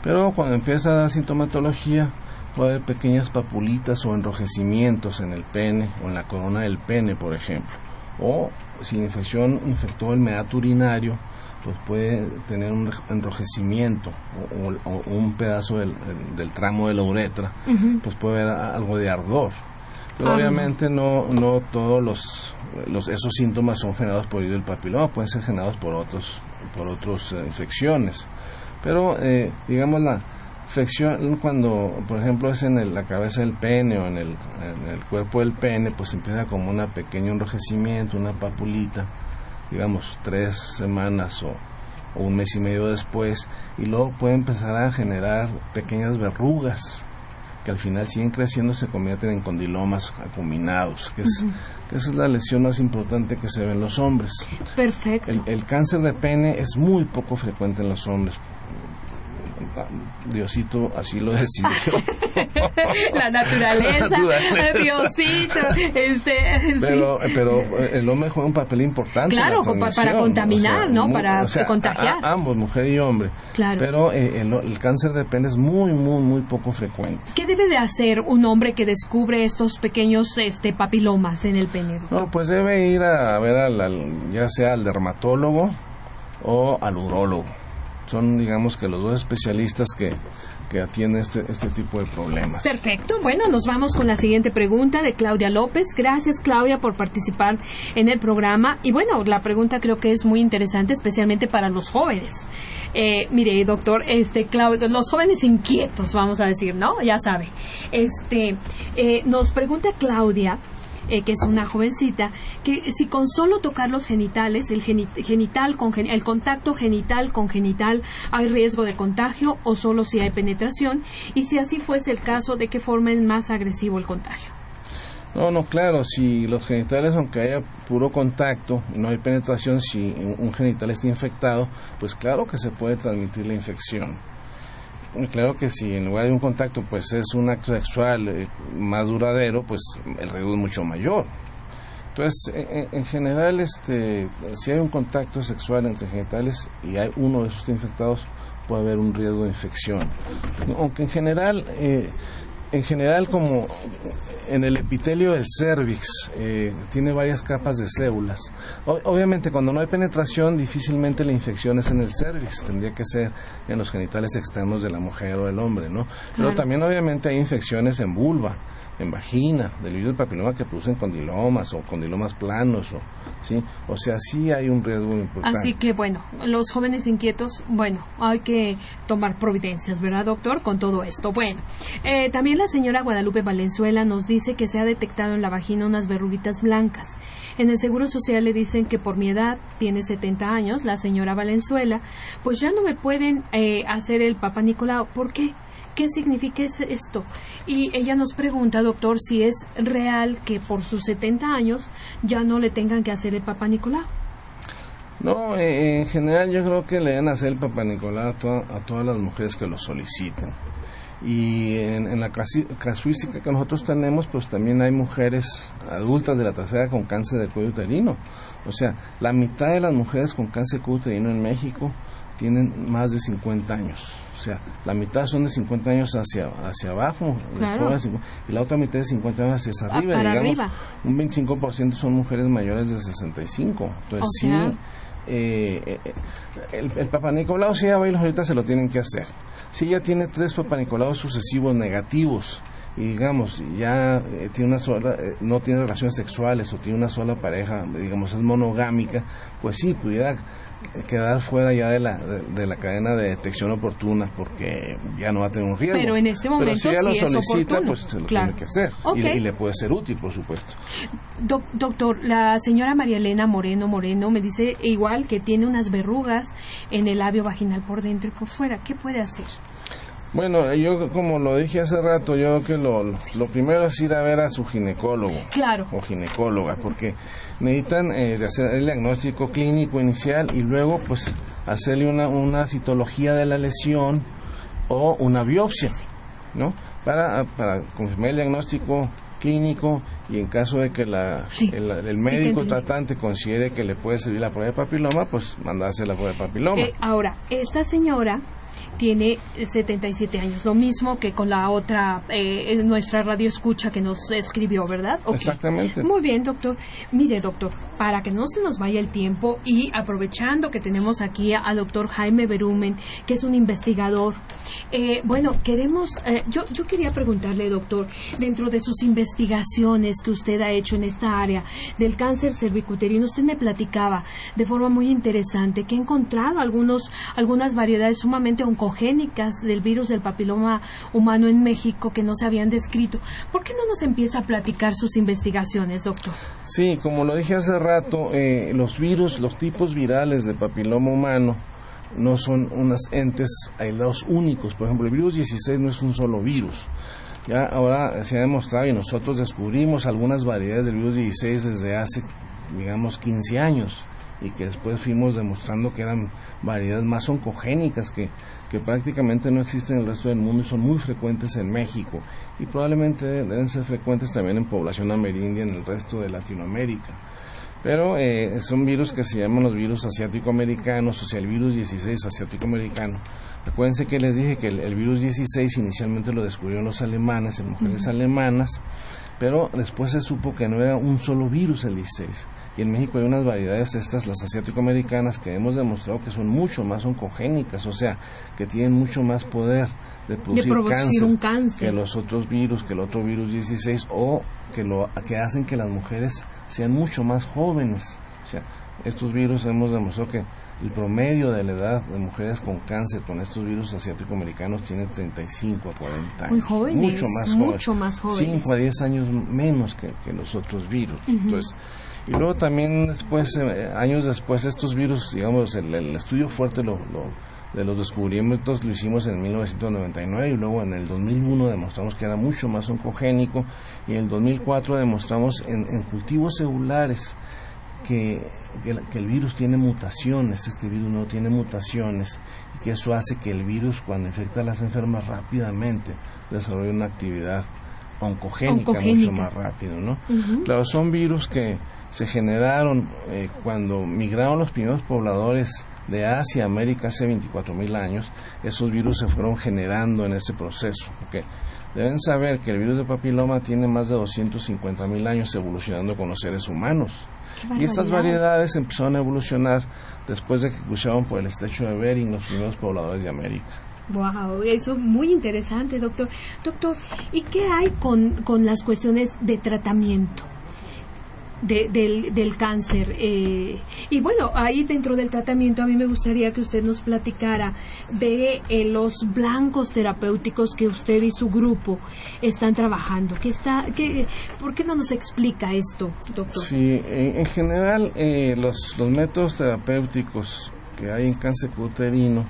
Pero cuando empieza a dar sintomatología, puede haber pequeñas papulitas o enrojecimientos en el pene o en la corona del pene, por ejemplo o si la infección infectó el meato urinario, pues puede tener un enrojecimiento o, un pedazo del, tramo de la uretra, pues puede haber algo de ardor. Pero ah. obviamente no, no todos los, los, esos síntomas son generados por el papiloma, pueden ser generados por otros por otras eh, infecciones. Pero eh, digamos la infección cuando por ejemplo es en la cabeza del pene o en el, cuerpo del pene pues empieza como un pequeño enrojecimiento una papulita digamos tres semanas o, un mes y medio después y luego puede empezar a generar pequeñas verrugas que al final siguen creciendo se convierten en condilomas acuminados que es que esa es la lesión más importante que se ve en los hombres. Perfecto. El cáncer de pene es muy poco frecuente en los hombres Diosito así lo decidió. la naturaleza, Diosito. Este, pero, pero eh, el hombre juega un papel importante. Claro, para contaminar, ¿no? para contagiar. ambos, mujer y hombre. Claro. Pero eh, el, cáncer de pene es muy, muy, muy poco frecuente. ¿Qué debe de hacer un hombre que descubre estos pequeños este, papilomas en el pene? No, pues debe ir a ver al, ya sea al dermatólogo o al urólogo son, digamos, que los dos especialistas que, que atienden este, este tipo de problemas. Perfecto. Bueno, nos vamos con la siguiente pregunta de Claudia López. Gracias, Claudia, por participar en el programa. Y bueno, la pregunta creo que es muy interesante, especialmente para los jóvenes. Eh, mire, doctor, este, Claudia, los jóvenes inquietos, vamos a decir, ¿no? Ya sabe. Este, eh, nos pregunta Claudia eh, que es una jovencita, que si con solo tocar los genitales, el genital con el contacto genital con genital hay riesgo de contagio o solo si hay penetración y si así fuese el caso, de qué forma es más agresivo el contagio. No, no, claro, si los genitales, aunque haya puro contacto, no hay penetración, si un genital está infectado, pues claro que se puede transmitir la infección claro que si en lugar de un contacto pues es un acto sexual eh, más duradero, pues el riesgo es mucho mayor. Entonces, en, general, este, si hay un contacto sexual entre genitales y hay uno de esos infectados, puede haber un riesgo de infección. Aunque en general eh, en general como en el epitelio del cervix eh, tiene varias capas de células. obviamente cuando no hay penetración difícilmente la infección es en el cervix, tendría que ser en los genitales externos de la mujer o del hombre, ¿no? Pero también obviamente hay infecciones en vulva en vagina, del virus del papiloma que producen condilomas o condilomas planos, o, ¿sí? O sea, sí hay un riesgo importante. Así que, bueno, los jóvenes inquietos, bueno, hay que tomar providencias, ¿verdad, doctor? Con todo esto. Bueno, eh, también la señora Guadalupe Valenzuela nos dice que se ha detectado en la vagina unas verruguitas blancas. En el Seguro Social le dicen que por mi edad, tiene 70 años, la señora Valenzuela, pues ya no me pueden eh, hacer el Papa Nicolau. ¿Por qué? ¿Qué significa esto? Y ella nos pregunta, doctor, si es real que por sus 70 años ya no le tengan que hacer el Papa Nicolau. No, eh, en general yo creo que le a hacer el Papa Nicolau a, todas las mujeres que lo soliciten. Y en, la casuística que nosotros tenemos, pues también hay mujeres adultas de la tercera con cáncer de cuello uterino. O sea, la mitad de las mujeres con cáncer de cuello uterino en México tienen más de 50 años. O sea, la mitad son de 50 años hacia, hacia abajo y la otra mitad de 50 años hacia arriba. digamos, Un 25% son mujeres mayores de 65. Entonces, sí, eh, eh, el, el Papa Nicolau, si ya ahorita se lo tienen que hacer. Si ella tiene tres Papa Nicolau sucesivos negativos, y digamos ya eh, tiene una sola no tiene relaciones sexuales o tiene una sola pareja digamos es monogámica pues sí pudiera quedar fuera ya de la, de, la cadena de detección oportuna porque ya no va a tener un riesgo. Pero en este momento si ella lo solicita, pues se lo tiene que hacer. Y, le puede ser útil, por supuesto. doctor, la señora María Elena Moreno Moreno me dice igual que tiene unas verrugas en el labio vaginal por dentro y por fuera. ¿Qué puede hacer? Bueno, yo como lo dije hace rato, yo creo que lo, lo primero es ir a ver a su ginecólogo. Claro. O ginecóloga, porque necesitan eh, hacer el diagnóstico clínico inicial y luego pues hacerle una, una citología de la lesión o una biopsia, ¿no? Para, para confirmar el diagnóstico clínico y en caso de que la, el, médico tratante considere que le puede servir la prueba de papiloma, pues mandarse la prueba de papiloma. Eh, ahora, esta señora tiene 77 años, lo mismo que con la otra, eh, nuestra radio escucha que nos escribió, ¿verdad? Exactamente. Muy bien, doctor. Mire, doctor, para que no se nos vaya el tiempo y aprovechando que tenemos aquí al doctor Jaime Berumen, que es un investigador, eh, bueno, queremos, eh, yo, yo quería preguntarle, doctor, dentro de sus investigaciones que usted ha hecho en esta área del cáncer cervicuterino, usted me platicaba de forma muy interesante que ha encontrado algunos, algunas variedades sumamente oncológicas del virus del papiloma humano en México que no se habían descrito. ¿Por qué no nos empieza a platicar sus investigaciones, doctor? Sí, como lo dije hace rato, eh, los virus, los tipos virales de papiloma humano no son unos entes aislados únicos. Por ejemplo, el virus 16 no es un solo virus. Ya ahora se ha demostrado y nosotros descubrimos algunas variedades del virus 16 desde hace, digamos, 15 años y que después fuimos demostrando que eran variedades más oncogénicas que que prácticamente no existen en el resto del mundo y son muy frecuentes en México y probablemente deben ser frecuentes también en población amerindia en el resto de Latinoamérica. Pero eh, son virus que se llaman los virus asiático-americanos, o sea, el virus 16 asiático-americano. Acuérdense que les dije que el, virus 16 inicialmente lo descubrieron los alemanes, en mujeres alemanas, pero después se supo que no era un solo virus el 16 y en México hay unas variedades estas, las asiático-americanas, que hemos demostrado que son mucho más oncogénicas, o sea, que tienen mucho más poder de producir, cáncer, que los otros virus, que el otro virus 16, o que, lo, que hacen que las mujeres sean mucho más jóvenes. O sea, estos virus hemos demostrado que el promedio de la edad de mujeres con cáncer con estos virus asiático-americanos tiene 35 a 40 años. Muy jóvenes, mucho más, mucho más jóvenes. 5 a 10 años menos que, los otros virus. Entonces, y luego también después, eh, años después, estos virus, digamos, el, estudio fuerte lo, de los descubrimientos lo hicimos en 1999 y luego en el 2001 demostramos que era mucho más oncogénico y en el 2004 demostramos en, cultivos celulares que, que, el virus tiene mutaciones, este virus no tiene mutaciones y que eso hace que el virus cuando infecta a las enfermas rápidamente desarrolle una actividad oncogénica, mucho más rápido, ¿no? Claro, son virus que se generaron eh, cuando migraron los primeros pobladores de Asia, América hace 24 mil años, esos virus se fueron generando en ese proceso. Deben saber que el virus de papiloma tiene más de 250 mil años evolucionando con los seres humanos. Y estas variedades empezaron a evolucionar después de que cruzaron por el estrecho de Bering los primeros pobladores de América. Wow, eso es muy interesante, doctor. Doctor, ¿y qué hay con, con las cuestiones de tratamiento? Del, del, cáncer. Eh, y bueno, ahí dentro del tratamiento a mí me gustaría que usted nos platicara de eh, los blancos terapéuticos que usted y su grupo están trabajando. ¿Qué está, qué, ¿Por qué no nos explica esto, doctor? Sí, en, general eh, los, los métodos terapéuticos que hay en cáncer uterino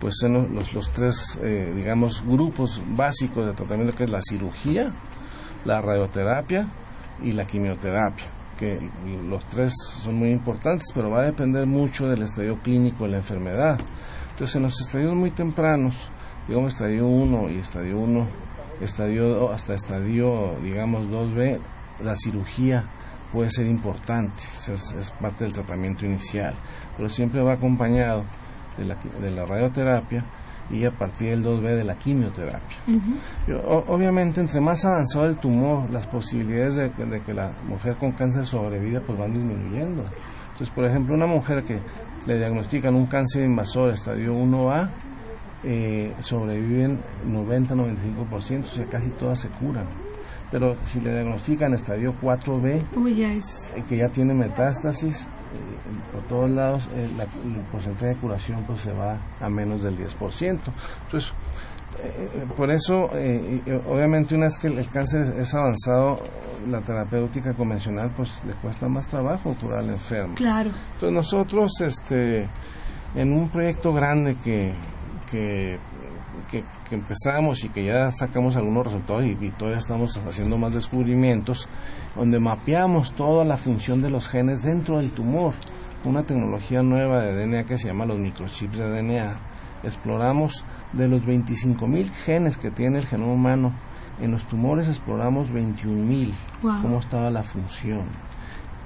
pues son los, los tres, digamos, grupos básicos de tratamiento que es la cirugía, la radioterapia y la quimioterapia que los tres son muy importantes, pero va a depender mucho del estadio clínico de la enfermedad. Entonces, en los estadios muy tempranos, digamos estadio 1 y estadio 1, estadio hasta estadio, digamos 2B, la cirugía puede ser importante, es, parte del tratamiento inicial, pero siempre va acompañado de la, de la radioterapia y a partir del 2B de la quimioterapia. obviamente, entre más avanzado el tumor, las posibilidades de, que la mujer con cáncer sobreviva pues van disminuyendo. Entonces, por ejemplo, una mujer que le diagnostican un cáncer invasor estadio 1A, eh, sobreviven 90-95%, o sea, casi todas se curan. Pero si le diagnostican estadio 4B, eh, que ya tiene metástasis, por todos lados eh, el porcentaje de curación pues se va a menos del 10%. Entonces, eh, por eso, obviamente una vez que el, cáncer es avanzado, la terapéutica convencional pues le cuesta más trabajo curar al enfermo. Claro. Entonces nosotros, este, en un proyecto grande que, que que, empezamos y que ya sacamos algunos resultados y, todavía estamos haciendo más descubrimientos, donde mapeamos toda la función de los genes dentro del tumor. Una tecnología nueva de DNA que se llama los microchips de DNA. Exploramos de los 25.000 genes que tiene el genoma humano, en los tumores exploramos 21.000, cómo estaba la función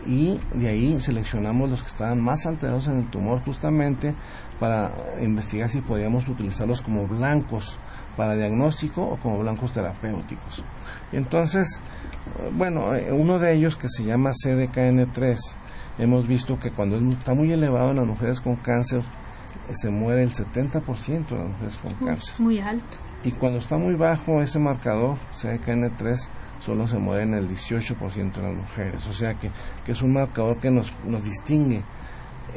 y de ahí seleccionamos los que estaban más alterados en el tumor justamente para investigar si podíamos utilizarlos como blancos para diagnóstico o como blancos terapéuticos. Entonces, bueno, uno de ellos que se llama CDKN3, hemos visto que cuando está muy elevado en las mujeres con cáncer, eh, se muere el 70% de las mujeres con cáncer. Muy alto. Y cuando está muy bajo ese marcador, CDKN3, solo se mueren el 18% de las mujeres. O sea que, que es un marcador que nos, nos distingue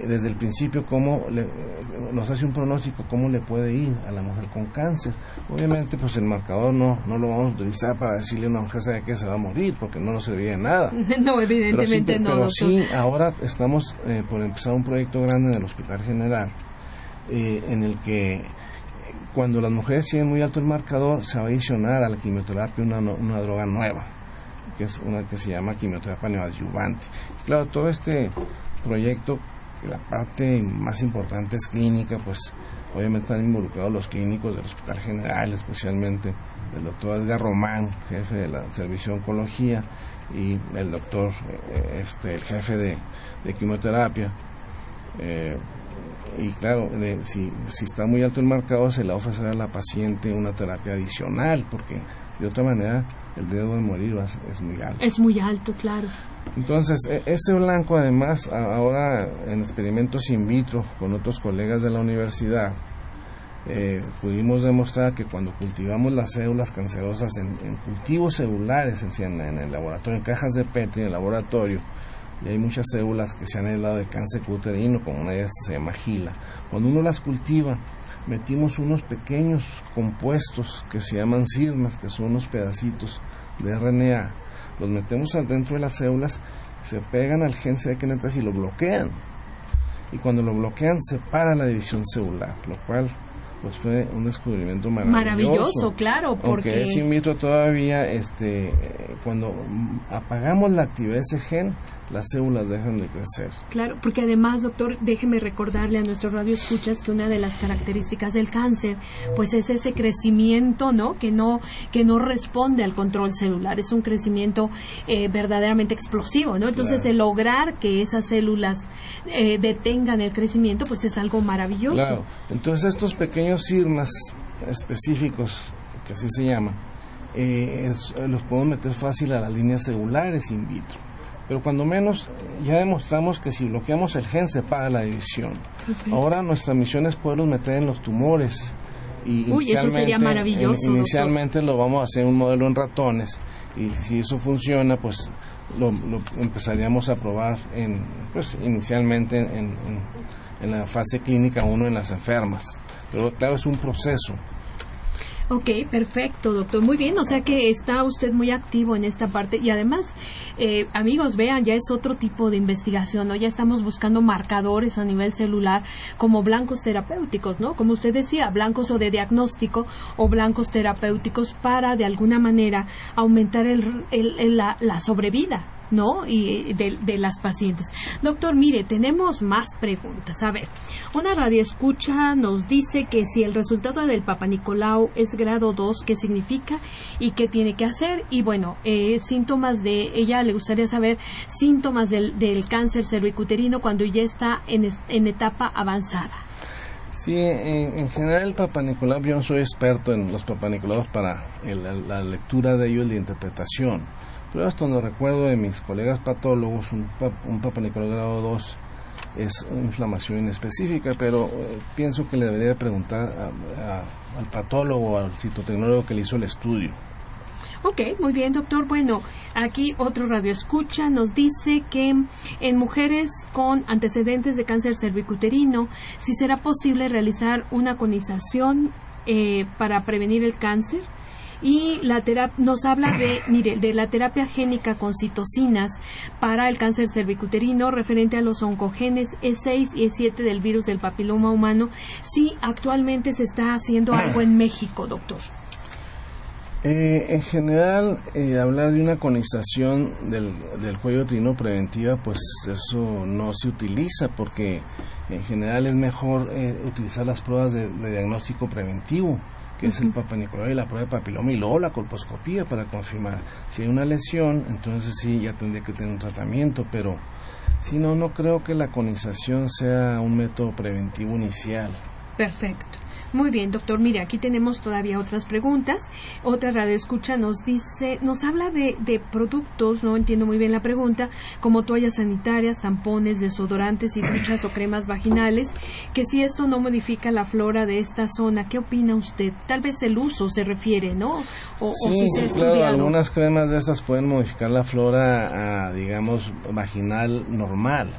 desde el principio cómo nos hace un pronóstico cómo le puede ir a la mujer con cáncer. Obviamente pues el marcador no, no lo vamos a utilizar para decirle a una mujer sabe que se va a morir porque no nos serviría de nada. no, evidentemente no. Pero sí, ahora estamos eh, por empezar un proyecto grande en el Hospital General eh, en el que cuando las mujeres tienen muy alto el marcador, se va a adicionar a la quimioterapia una, una droga nueva, que es una que se llama quimioterapia neoadyuvante. claro, todo este proyecto, la parte más importante es clínica, pues obviamente están involucrados los clínicos del Hospital General, especialmente el doctor Edgar Román, jefe de la Servicio de Oncología, y el doctor, eh, este, el jefe de, de quimioterapia. Eh, y claro, si, si está muy alto el marcador, se le va a ofrecer a la paciente una terapia adicional, porque de otra manera el riesgo de morir es, muy alto. Es muy alto, claro. Entonces, e, ese blanco, además, ahora en experimentos in vitro con otros colegas de la universidad, eh, pudimos demostrar que cuando cultivamos las células cancerosas en, cultivos celulares, en, en, el laboratorio, en cajas de Petri, en el laboratorio, y hay muchas células que se han aislado de cáncer uterino, como una de ellas se llama gila. Cuando uno las cultiva, metimos unos pequeños compuestos que se llaman sirmas, que son unos pedacitos de RNA, los metemos adentro de las células, se pegan al gen CDKN3 y lo bloquean. Y cuando lo bloquean, se para la división celular, lo cual pues fue un descubrimiento maravilloso. Maravilloso, claro, porque Aunque es in todavía, este, cuando apagamos la actividad de ese gen, las células dejan de crecer. Claro, porque además, doctor, déjeme recordarle a nuestro radio escuchas que una de las características del cáncer, pues es ese crecimiento, ¿no? Que no que no responde al control celular, es un crecimiento eh, verdaderamente explosivo, ¿no? Entonces, el lograr que esas células eh, detengan el crecimiento, pues es algo maravilloso. Claro. Entonces, estos pequeños sirmas específicos, que así se llaman, eh, los podemos meter fácil a las líneas celulares in vitro pero cuando menos ya demostramos que si bloqueamos el gen se para la división. Ahora nuestra misión es poderlos meter en los tumores. Y Uy, eso sería maravilloso. inicialmente lo vamos a hacer un modelo en ratones y si eso funciona, pues lo, empezaríamos a probar en, pues inicialmente en, en la fase clínica 1 en las enfermas. Pero claro, es un proceso. Ok, perfecto, doctor. Muy bien, o sea que está usted muy activo en esta parte y además, eh, amigos, vean, ya es otro tipo de investigación, ¿no? Ya estamos buscando marcadores a nivel celular como blancos terapéuticos, ¿no? Como usted decía, blancos o de diagnóstico o blancos terapéuticos para de alguna manera aumentar el, la, la sobrevida ¿no? Y de, de las pacientes. Doctor, mire, tenemos más preguntas. A ver, una radioescucha nos dice que si el resultado del Papa Nicolau es grado 2, ¿qué significa y qué tiene que hacer? Y bueno, eh, síntomas de, ella le gustaría saber síntomas del, del cáncer cervicuterino cuando ya está en, en etapa avanzada. Sí, en, general el Papa Nicolau, yo soy experto en los Papa Nicolaos para la lectura de ellos y la interpretación, pero hasta donde recuerdo de mis colegas patólogos, un, un Papa grado 2 es inflamación inespecífica, pero eh, pienso que le debería preguntar al patólogo o al citotecnólogo que le hizo el estudio. Ok, muy bien, doctor. Bueno, aquí otro radio escucha nos dice que en mujeres con antecedentes de cáncer cervicuterino, si será posible realizar una conización eh, para prevenir el cáncer y la nos habla de, mire, de la terapia génica con citocinas para el cáncer cervicuterino referente a los oncogenes E6 y E7 del virus del papiloma humano. Sí, actualmente se está haciendo algo en México, doctor. Eh, en general, eh, hablar de una conización del, del cuello trino preventiva, pues eso no se utiliza porque en general es mejor eh, utilizar las pruebas de diagnóstico preventivo que es el Papa y la prueba de papiloma y luego la colposcopía para confirmar. Si hay una lesión, entonces sí, ya tendría que tener un tratamiento, pero si no, no creo que la conización sea un método preventivo inicial. Perfecto. Muy bien, doctor. Mire, aquí tenemos todavía otras preguntas. Otra radio escucha nos dice, nos habla de, de productos, no entiendo muy bien la pregunta, como toallas sanitarias, tampones, desodorantes y duchas o cremas vaginales, que si esto no modifica la flora de esta zona, ¿qué opina usted? Tal vez el uso se refiere, ¿no? O, sí, si se claro, algunas cremas de estas pueden modificar la flora, digamos, vaginal normal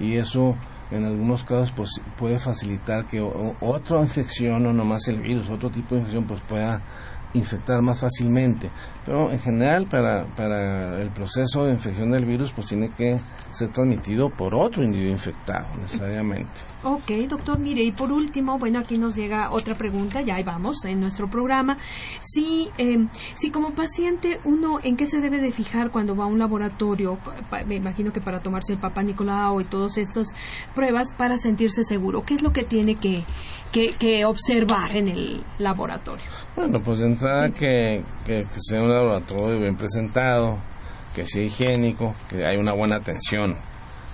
y eso en algunos casos pues, puede facilitar que otra infección o no más el virus, otro tipo de infección pues pueda infectar más fácilmente. Pero en general para, para el proceso de infección del virus pues tiene que ser transmitido por otro individuo infectado necesariamente. Ok, doctor, mire, y por último, bueno, aquí nos llega otra pregunta, ya ahí vamos en nuestro programa. Si, em, si como paciente uno, ¿en qué se debe de fijar cuando va a un laboratorio? Me imagino que para tomarse el papá Nicolau y todas estas pruebas para sentirse seguro. ¿Qué es lo que tiene que, que, observar en el laboratorio? Bueno, pues de entrada que, que, sea un laboratorio bien presentado, que sea higiénico, que haya una buena atención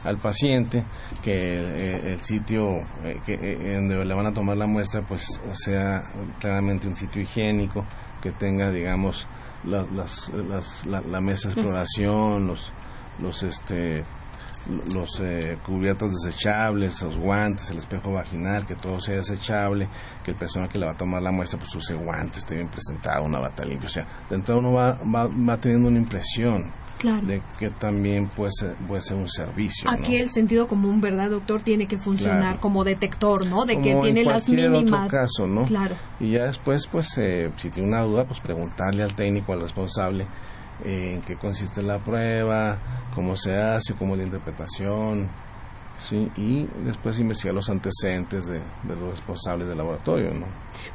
al paciente, que eh, el sitio eh, que, eh, donde le van a tomar la muestra pues sea claramente un sitio higiénico, que tenga digamos la, las, la, mesa de exploración, los, los este los eh, cubiertos desechables, los guantes, el espejo vaginal, que todo sea desechable, que el personal que le va a tomar la muestra pues use guantes, esté bien presentado, una bata limpia. O sea, de entrada uno va, va, va teniendo una impresión de que también puede ser, puede ser un servicio. Aquí el sentido común, ¿verdad, doctor? Tiene que funcionar como detector, ¿no? De que tiene las mínimas. Otro caso, ¿no? Claro. Y ya después, pues, eh, si tiene una duda, pues preguntarle al técnico, al responsable, en qué consiste la prueba, cómo se hace, cómo es la interpretación, ¿sí? y después investigar los antecedentes de, los responsables del laboratorio. ¿no?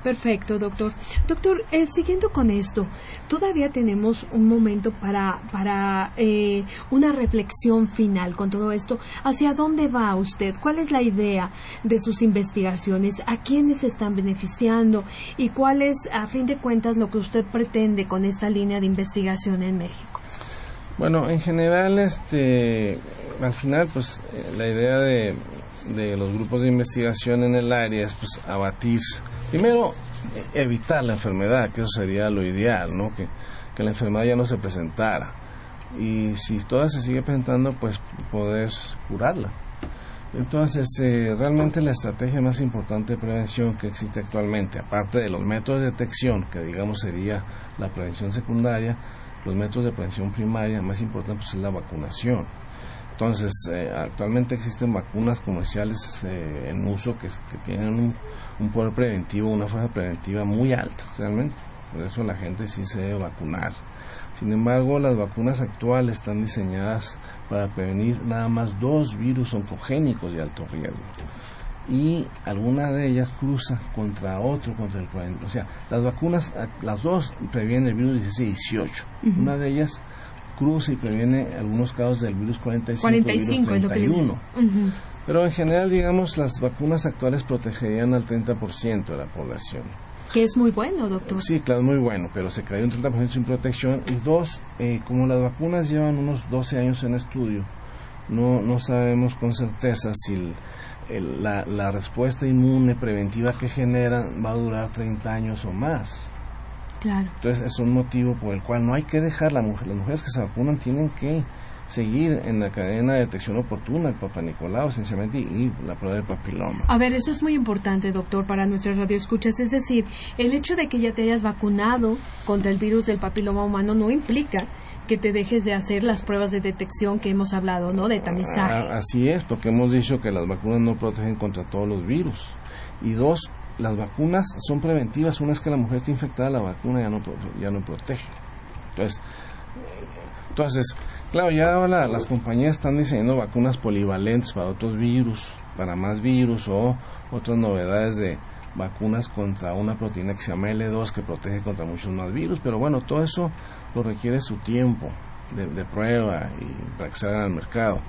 Perfecto, doctor. Doctor, eh, siguiendo con esto, todavía tenemos un momento para, para eh, una reflexión final con todo esto. ¿Hacia dónde va usted? ¿Cuál es la idea de sus investigaciones? ¿A quiénes están beneficiando? ¿Y cuál es, a fin de cuentas, lo que usted pretende con esta línea de investigación en México? Bueno, en general, este, al final, pues eh, la idea de, los grupos de investigación en el área es pues abatir, primero evitar la enfermedad, que eso sería lo ideal, ¿no? Que, la enfermedad ya no se presentara. Y si toda se sigue presentando, pues poder curarla. Entonces, eh, realmente la estrategia más importante de prevención que existe actualmente, aparte de los métodos de detección, que digamos sería la prevención secundaria, los métodos de prevención primaria más importante pues, es la vacunación. Entonces, eh, actualmente existen vacunas comerciales eh, en uso que, tienen un, poder preventivo, una fuerza preventiva muy alta, realmente. Por eso la gente sí se debe vacunar. Sin embargo, las vacunas actuales están diseñadas para prevenir nada más dos virus oncogénicos de alto riesgo y alguna de ellas cruza contra otro, contra el O sea, las vacunas, las dos previenen el virus 16 y 18. Una de ellas cruza y previene algunos casos del virus 45, 45 virus es lo que le 31. Ujú. Pero en general, digamos, las vacunas actuales protegerían al 30% de la población. Que es muy bueno, doctor. Sí, claro, muy bueno, pero se creó un 30% sin protección. Y dos, eh, como las vacunas llevan unos 12 años en estudio, no, no sabemos con certeza si el- el- la, la respuesta inmune preventiva que generan va a durar 30 años o más. Claro. Entonces es un motivo por el cual no hay que dejar la mujer, las mujeres que se vacunan tienen que seguir en la cadena de detección oportuna, el Papa Nicolau esencialmente y, la prueba del papiloma. A ver, eso es muy importante, doctor, para nuestras radioescuchas. Es decir, el hecho de que ya te hayas vacunado contra el virus del papiloma humano no implica que te dejes de hacer las pruebas de detección que hemos hablado, ¿no? De tamizaje. Ah, así es, porque hemos dicho que las vacunas no protegen contra todos los virus. Y dos, las vacunas son preventivas. Una vez que la mujer está infectada, la vacuna ya no, ya no protege. Entonces, eh, entonces claro, ya ahora las compañías están diseñando vacunas polivalentes para otros virus, para más virus o otras novedades de vacunas contra una proteína que se llama L2 que protege contra muchos más virus. Pero bueno, todo eso lo requiere su tiempo de, de prueba y para que salgan al mercado.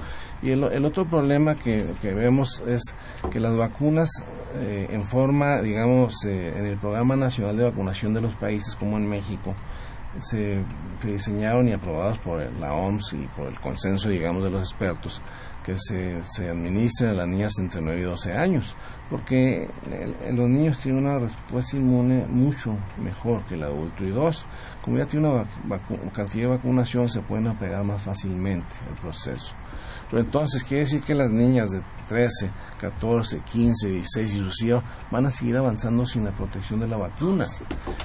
Y el, el otro problema que, que vemos es que las vacunas eh, en forma, digamos, eh, en el Programa Nacional de Vacunación de los países como en México, se, se diseñaron y aprobados por la OMS y por el consenso, digamos, de los expertos, que se, se a las niñas entre 9 y 12 años, porque los niños tienen una respuesta inmune mucho mejor que el adulto. Y dos, como ya tiene una cantidad de vacunación, se pueden apegar más fácilmente al proceso. Pero entonces quiere decir que las niñas de 13, 14, 15, 16 y sucesivas van a seguir avanzando sin la protección de la vacuna.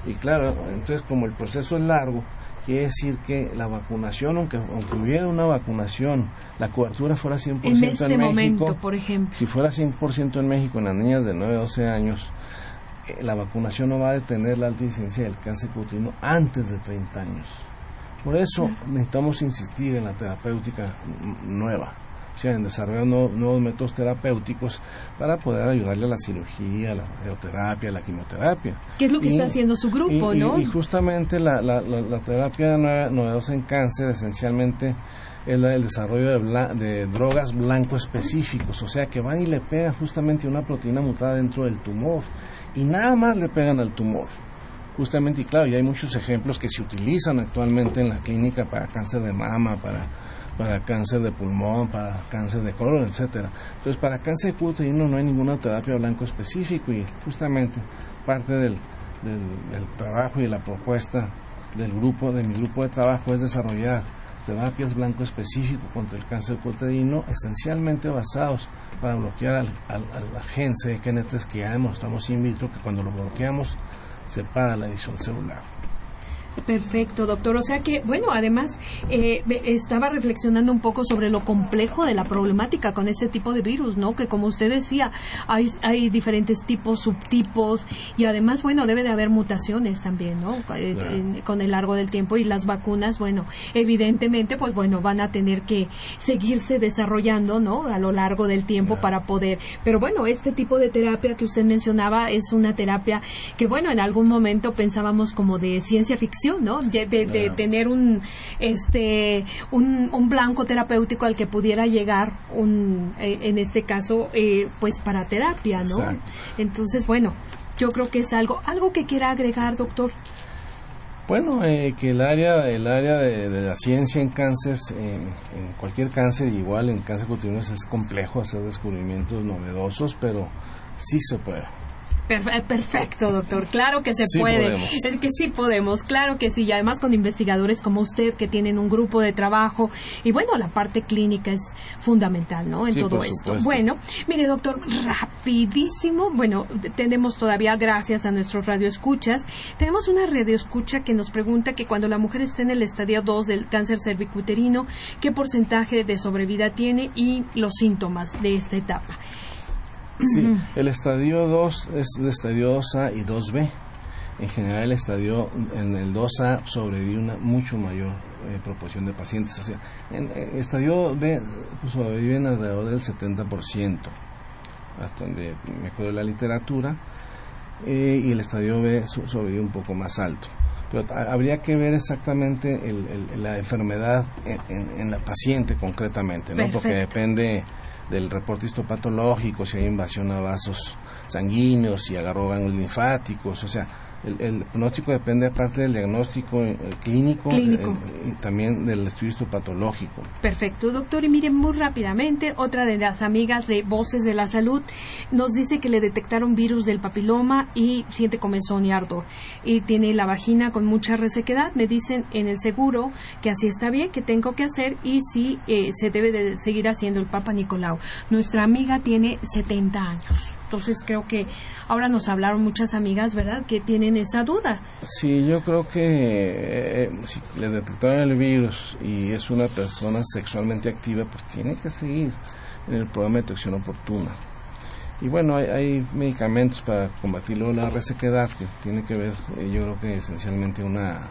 Y claro, entonces como el proceso es largo, quiere decir que la vacunación, aunque, aunque hubiera una vacunación, la cobertura fuera 100% En este México, momento, por ejemplo. si fuera 100% en México en las niñas de 9 a 12 años, eh, la vacunación no va a detener la alta incidencia del cáncer cutáneo antes de 30 años. Por eso necesitamos insistir en la terapéutica nueva, o sea, en desarrollar nuevos, nuevos métodos terapéuticos para poder ayudarle a la cirugía, a la radioterapia, a la quimioterapia. ¿Qué es lo que Y- está haciendo su grupo, y, no? y justamente la, la- la- la terapia novedosa en cáncer esencialmente es del desarrollo de, bla- de drogas blanco específicos, o sea que van y le pegan justamente una proteína mutada dentro del tumor y nada más le pegan al tumor. Justamente, y claro, ya hay muchos ejemplos que se utilizan actualmente en la clínica para cáncer de mama, para, para cáncer de pulmón, para cáncer de colon, etcétera. Entonces, para cáncer de uterino no hay ninguna terapia blanco específico y justamente parte del, del, trabajo y la propuesta del grupo, de mi grupo de trabajo es desarrollar terapias blanco específico contra el cáncer uterino, esencialmente basados para bloquear al, al, al de KNT que ya demostramos in vitro que cuando lo bloqueamos se para la edición celular. Perfecto, doctor. O sea que, bueno, además eh, estaba reflexionando un poco sobre lo complejo de la problemática con este tipo de virus, ¿no? Que como usted decía, hay, hay diferentes tipos, subtipos y además, bueno, debe de haber mutaciones también, ¿no? Eh, Claro. en- con el largo del tiempo y las vacunas, bueno, evidentemente, pues bueno, van a tener que seguirse desarrollando, ¿no? A lo largo del tiempo para poder. Pero bueno, este tipo de terapia que usted mencionaba es una terapia que, bueno, en algún momento pensábamos como de ciencia ficción, ¿no? De, de- de Claro. tener un, este, un, un blanco terapéutico al que pudiera llegar un, eh, en este caso, eh, pues para terapia, ¿no? Exacto. Entonces, bueno, yo creo que es algo, algo que quiera agregar, doctor. Bueno, eh, que el área, el área de, de la ciencia en cáncer, en, en cualquier cáncer, igual en cáncer cutáneo es complejo hacer descubrimientos novedosos, pero sí se puede. Perfe- Perfecto, doctor. Claro que se Sí puede. podemos. Es que sí podemos, claro que sí. Y además con investigadores como usted que tienen un grupo de trabajo. Y bueno, la parte clínica es fundamental, ¿no? En Sí, todo esto. supuesto. Bueno, mire, doctor, rapidísimo. Bueno, tenemos todavía, gracias a nuestros radioescuchas, tenemos una radioescucha que nos pregunta que cuando la mujer está en el estadio 2 del cáncer cervicuterino, ¿qué porcentaje de sobrevida tiene y los síntomas de esta etapa? Sí, el estadio 2 es el estadio 2A y 2B. En general, el estadio en el 2A sobrevive una mucho mayor eh, proporción de pacientes. O sea, en el estadio B pues, sobreviven alrededor del 70%, hasta donde me acuerdo de la literatura, eh, y el estadio B so- sobrevive un poco más alto. pero habría que ver exactamente la enfermedad en, la paciente concretamente, ¿no? Porque depende del reporte histopatológico, si hay invasión a vasos sanguíneos, si agarró ganglios linfáticos, o sea, el, pronóstico depende aparte del diagnóstico eh, clínico, eh, y también del estudio histopatológico. Perfecto, doctor. Y miren, muy rápidamente, otra de las amigas de Voces de la Salud nos dice que le detectaron virus del papiloma y siente comezón y ardor. Y tiene la vagina con mucha resequedad. Me dicen en el seguro que así está bien, que tengo que hacer y si eh, se debe de seguir haciendo el Papa Nicolau. Nuestra amiga tiene 70 años. Entonces creo que ahora nos hablaron muchas amigas, ¿verdad?, que tienen esa duda. Sí, yo creo que eh, si le detectaron el virus y es una persona sexualmente activa, pues tiene que seguir en el programa de detección oportuna. Y bueno, hay, medicamentos para combatir la resequedad que tiene que ver, eh, yo creo que esencialmente una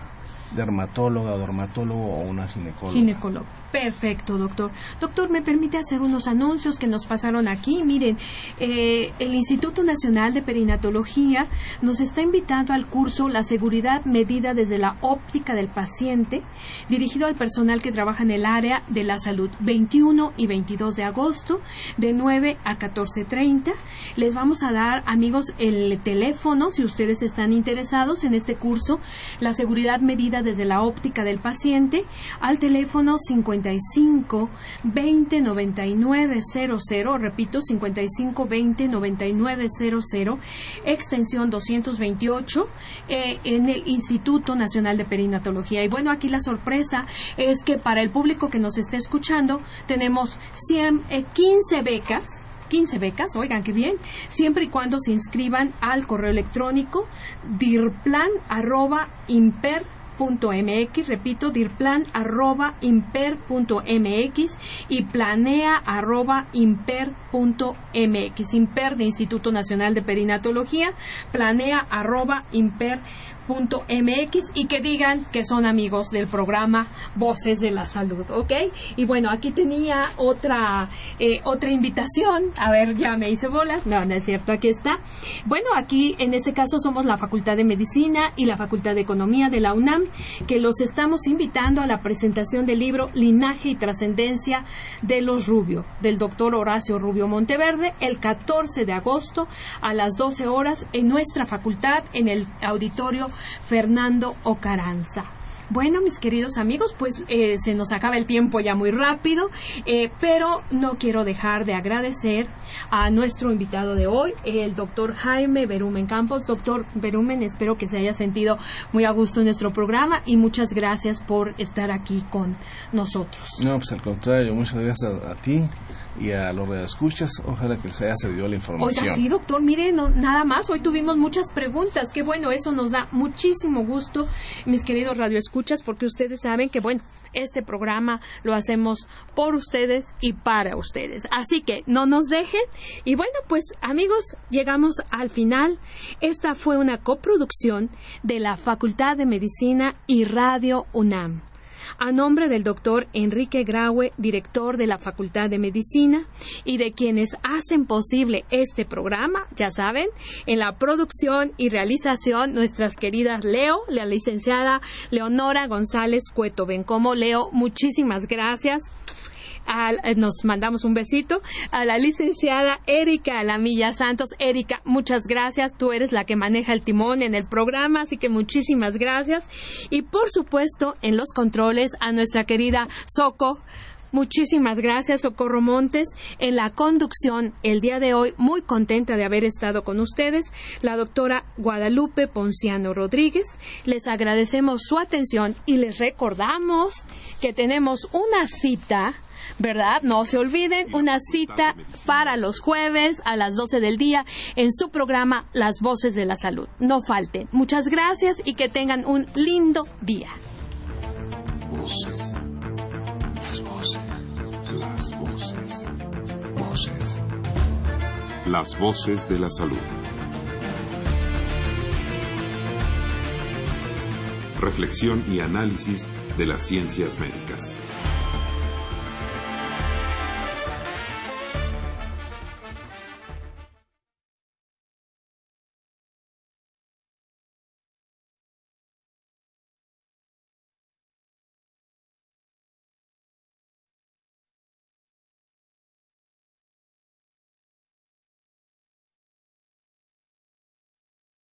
dermatóloga, dermatólogo o una ginecóloga. Ginecólogo. Perfecto, doctor. Doctor, ¿me permite hacer unos anuncios que nos pasaron aquí? Miren, eh, el Instituto Nacional de Perinatología nos está invitando al curso La seguridad medida desde la óptica del paciente, dirigido al personal que trabaja en el área de la salud, 21 y 22 de agosto, de 9 a 14.30. Les vamos a dar, amigos, el teléfono, si ustedes están interesados en este curso, La seguridad medida desde la óptica del paciente, al teléfono 50 55 20 99 00, repito, 55 20 99 00, extensión 228, eh, en el Instituto Nacional de Perinatología. Y bueno, aquí la sorpresa es que para el público que nos está escuchando, tenemos 100, 15 eh, becas 15 becas, oigan qué bien, siempre y cuando se inscriban al correo electrónico mx repito, dirplan arroba imper.mx y planea arroba imper.mx, imper de Instituto Nacional de Perinatología, planea imper mx y que digan que son amigos del programa Voces de la Salud, ¿ok? Y bueno, aquí tenía otra eh, otra invitación. A ver, ya me hice bolas. No, no es cierto, aquí está. Bueno, aquí en este caso somos la Facultad de Medicina y la Facultad de Economía de la UNAM, que los estamos invitando a la presentación del libro Linaje y Trascendencia de los Rubio, del doctor Horacio Rubio Monteverde, el 14 de agosto a las 12 horas en nuestra facultad, en el auditorio Fernando Ocaranza. Bueno, mis queridos amigos, pues eh, se nos acaba el tiempo ya muy rápido, eh, pero no quiero dejar de agradecer a nuestro invitado de hoy, el doctor Jaime Berumen Campos. Doctor Berumen, espero que se haya sentido muy a gusto en nuestro programa y muchas gracias por estar aquí con nosotros. No, pues al contrario, muchas gracias a ti y a los escuchas, ojalá que les haya servido la información. Oiga, sí, doctor, mire, nada más, hoy tuvimos muchas preguntas, qué bueno, eso nos da muchísimo gusto, mis queridos radioescuchas, porque ustedes saben que, bueno, este programa lo hacemos por ustedes y para ustedes. Así que no nos dejen. Y bueno, pues amigos, llegamos al final. Esta fue una coproducción de la Facultad de Medicina y Radio UNAM a nombre del doctor Enrique Graue, director de la Facultad de Medicina, y de quienes hacen posible este programa, ya saben, en la producción y realización nuestras queridas Leo, la licenciada Leonora González Cueto Bencomo. Leo, muchísimas gracias eh, nos mandamos un besito a la licenciada Erika Alamilla Santos. Erika, muchas gracias. Tú eres la que maneja el timón en el programa, así que muchísimas gracias. Y por supuesto, en los controles a nuestra querida Soco. Muchísimas gracias, Socorro Montes. En la conducción, el día de hoy, muy contenta de haber estado con ustedes, la doctora Guadalupe Ponciano Rodríguez. Les agradecemos su atención y les recordamos que tenemos una cita ¿verdad? No se olviden, una cita para los jueves a las 12 del día en su programa Las Voces de la Salud. No falten. Muchas gracias y que tengan un lindo día. Voces. Las voces. Las voces. Voces. Las voces de la salud. Reflexión y análisis de las ciencias médicas.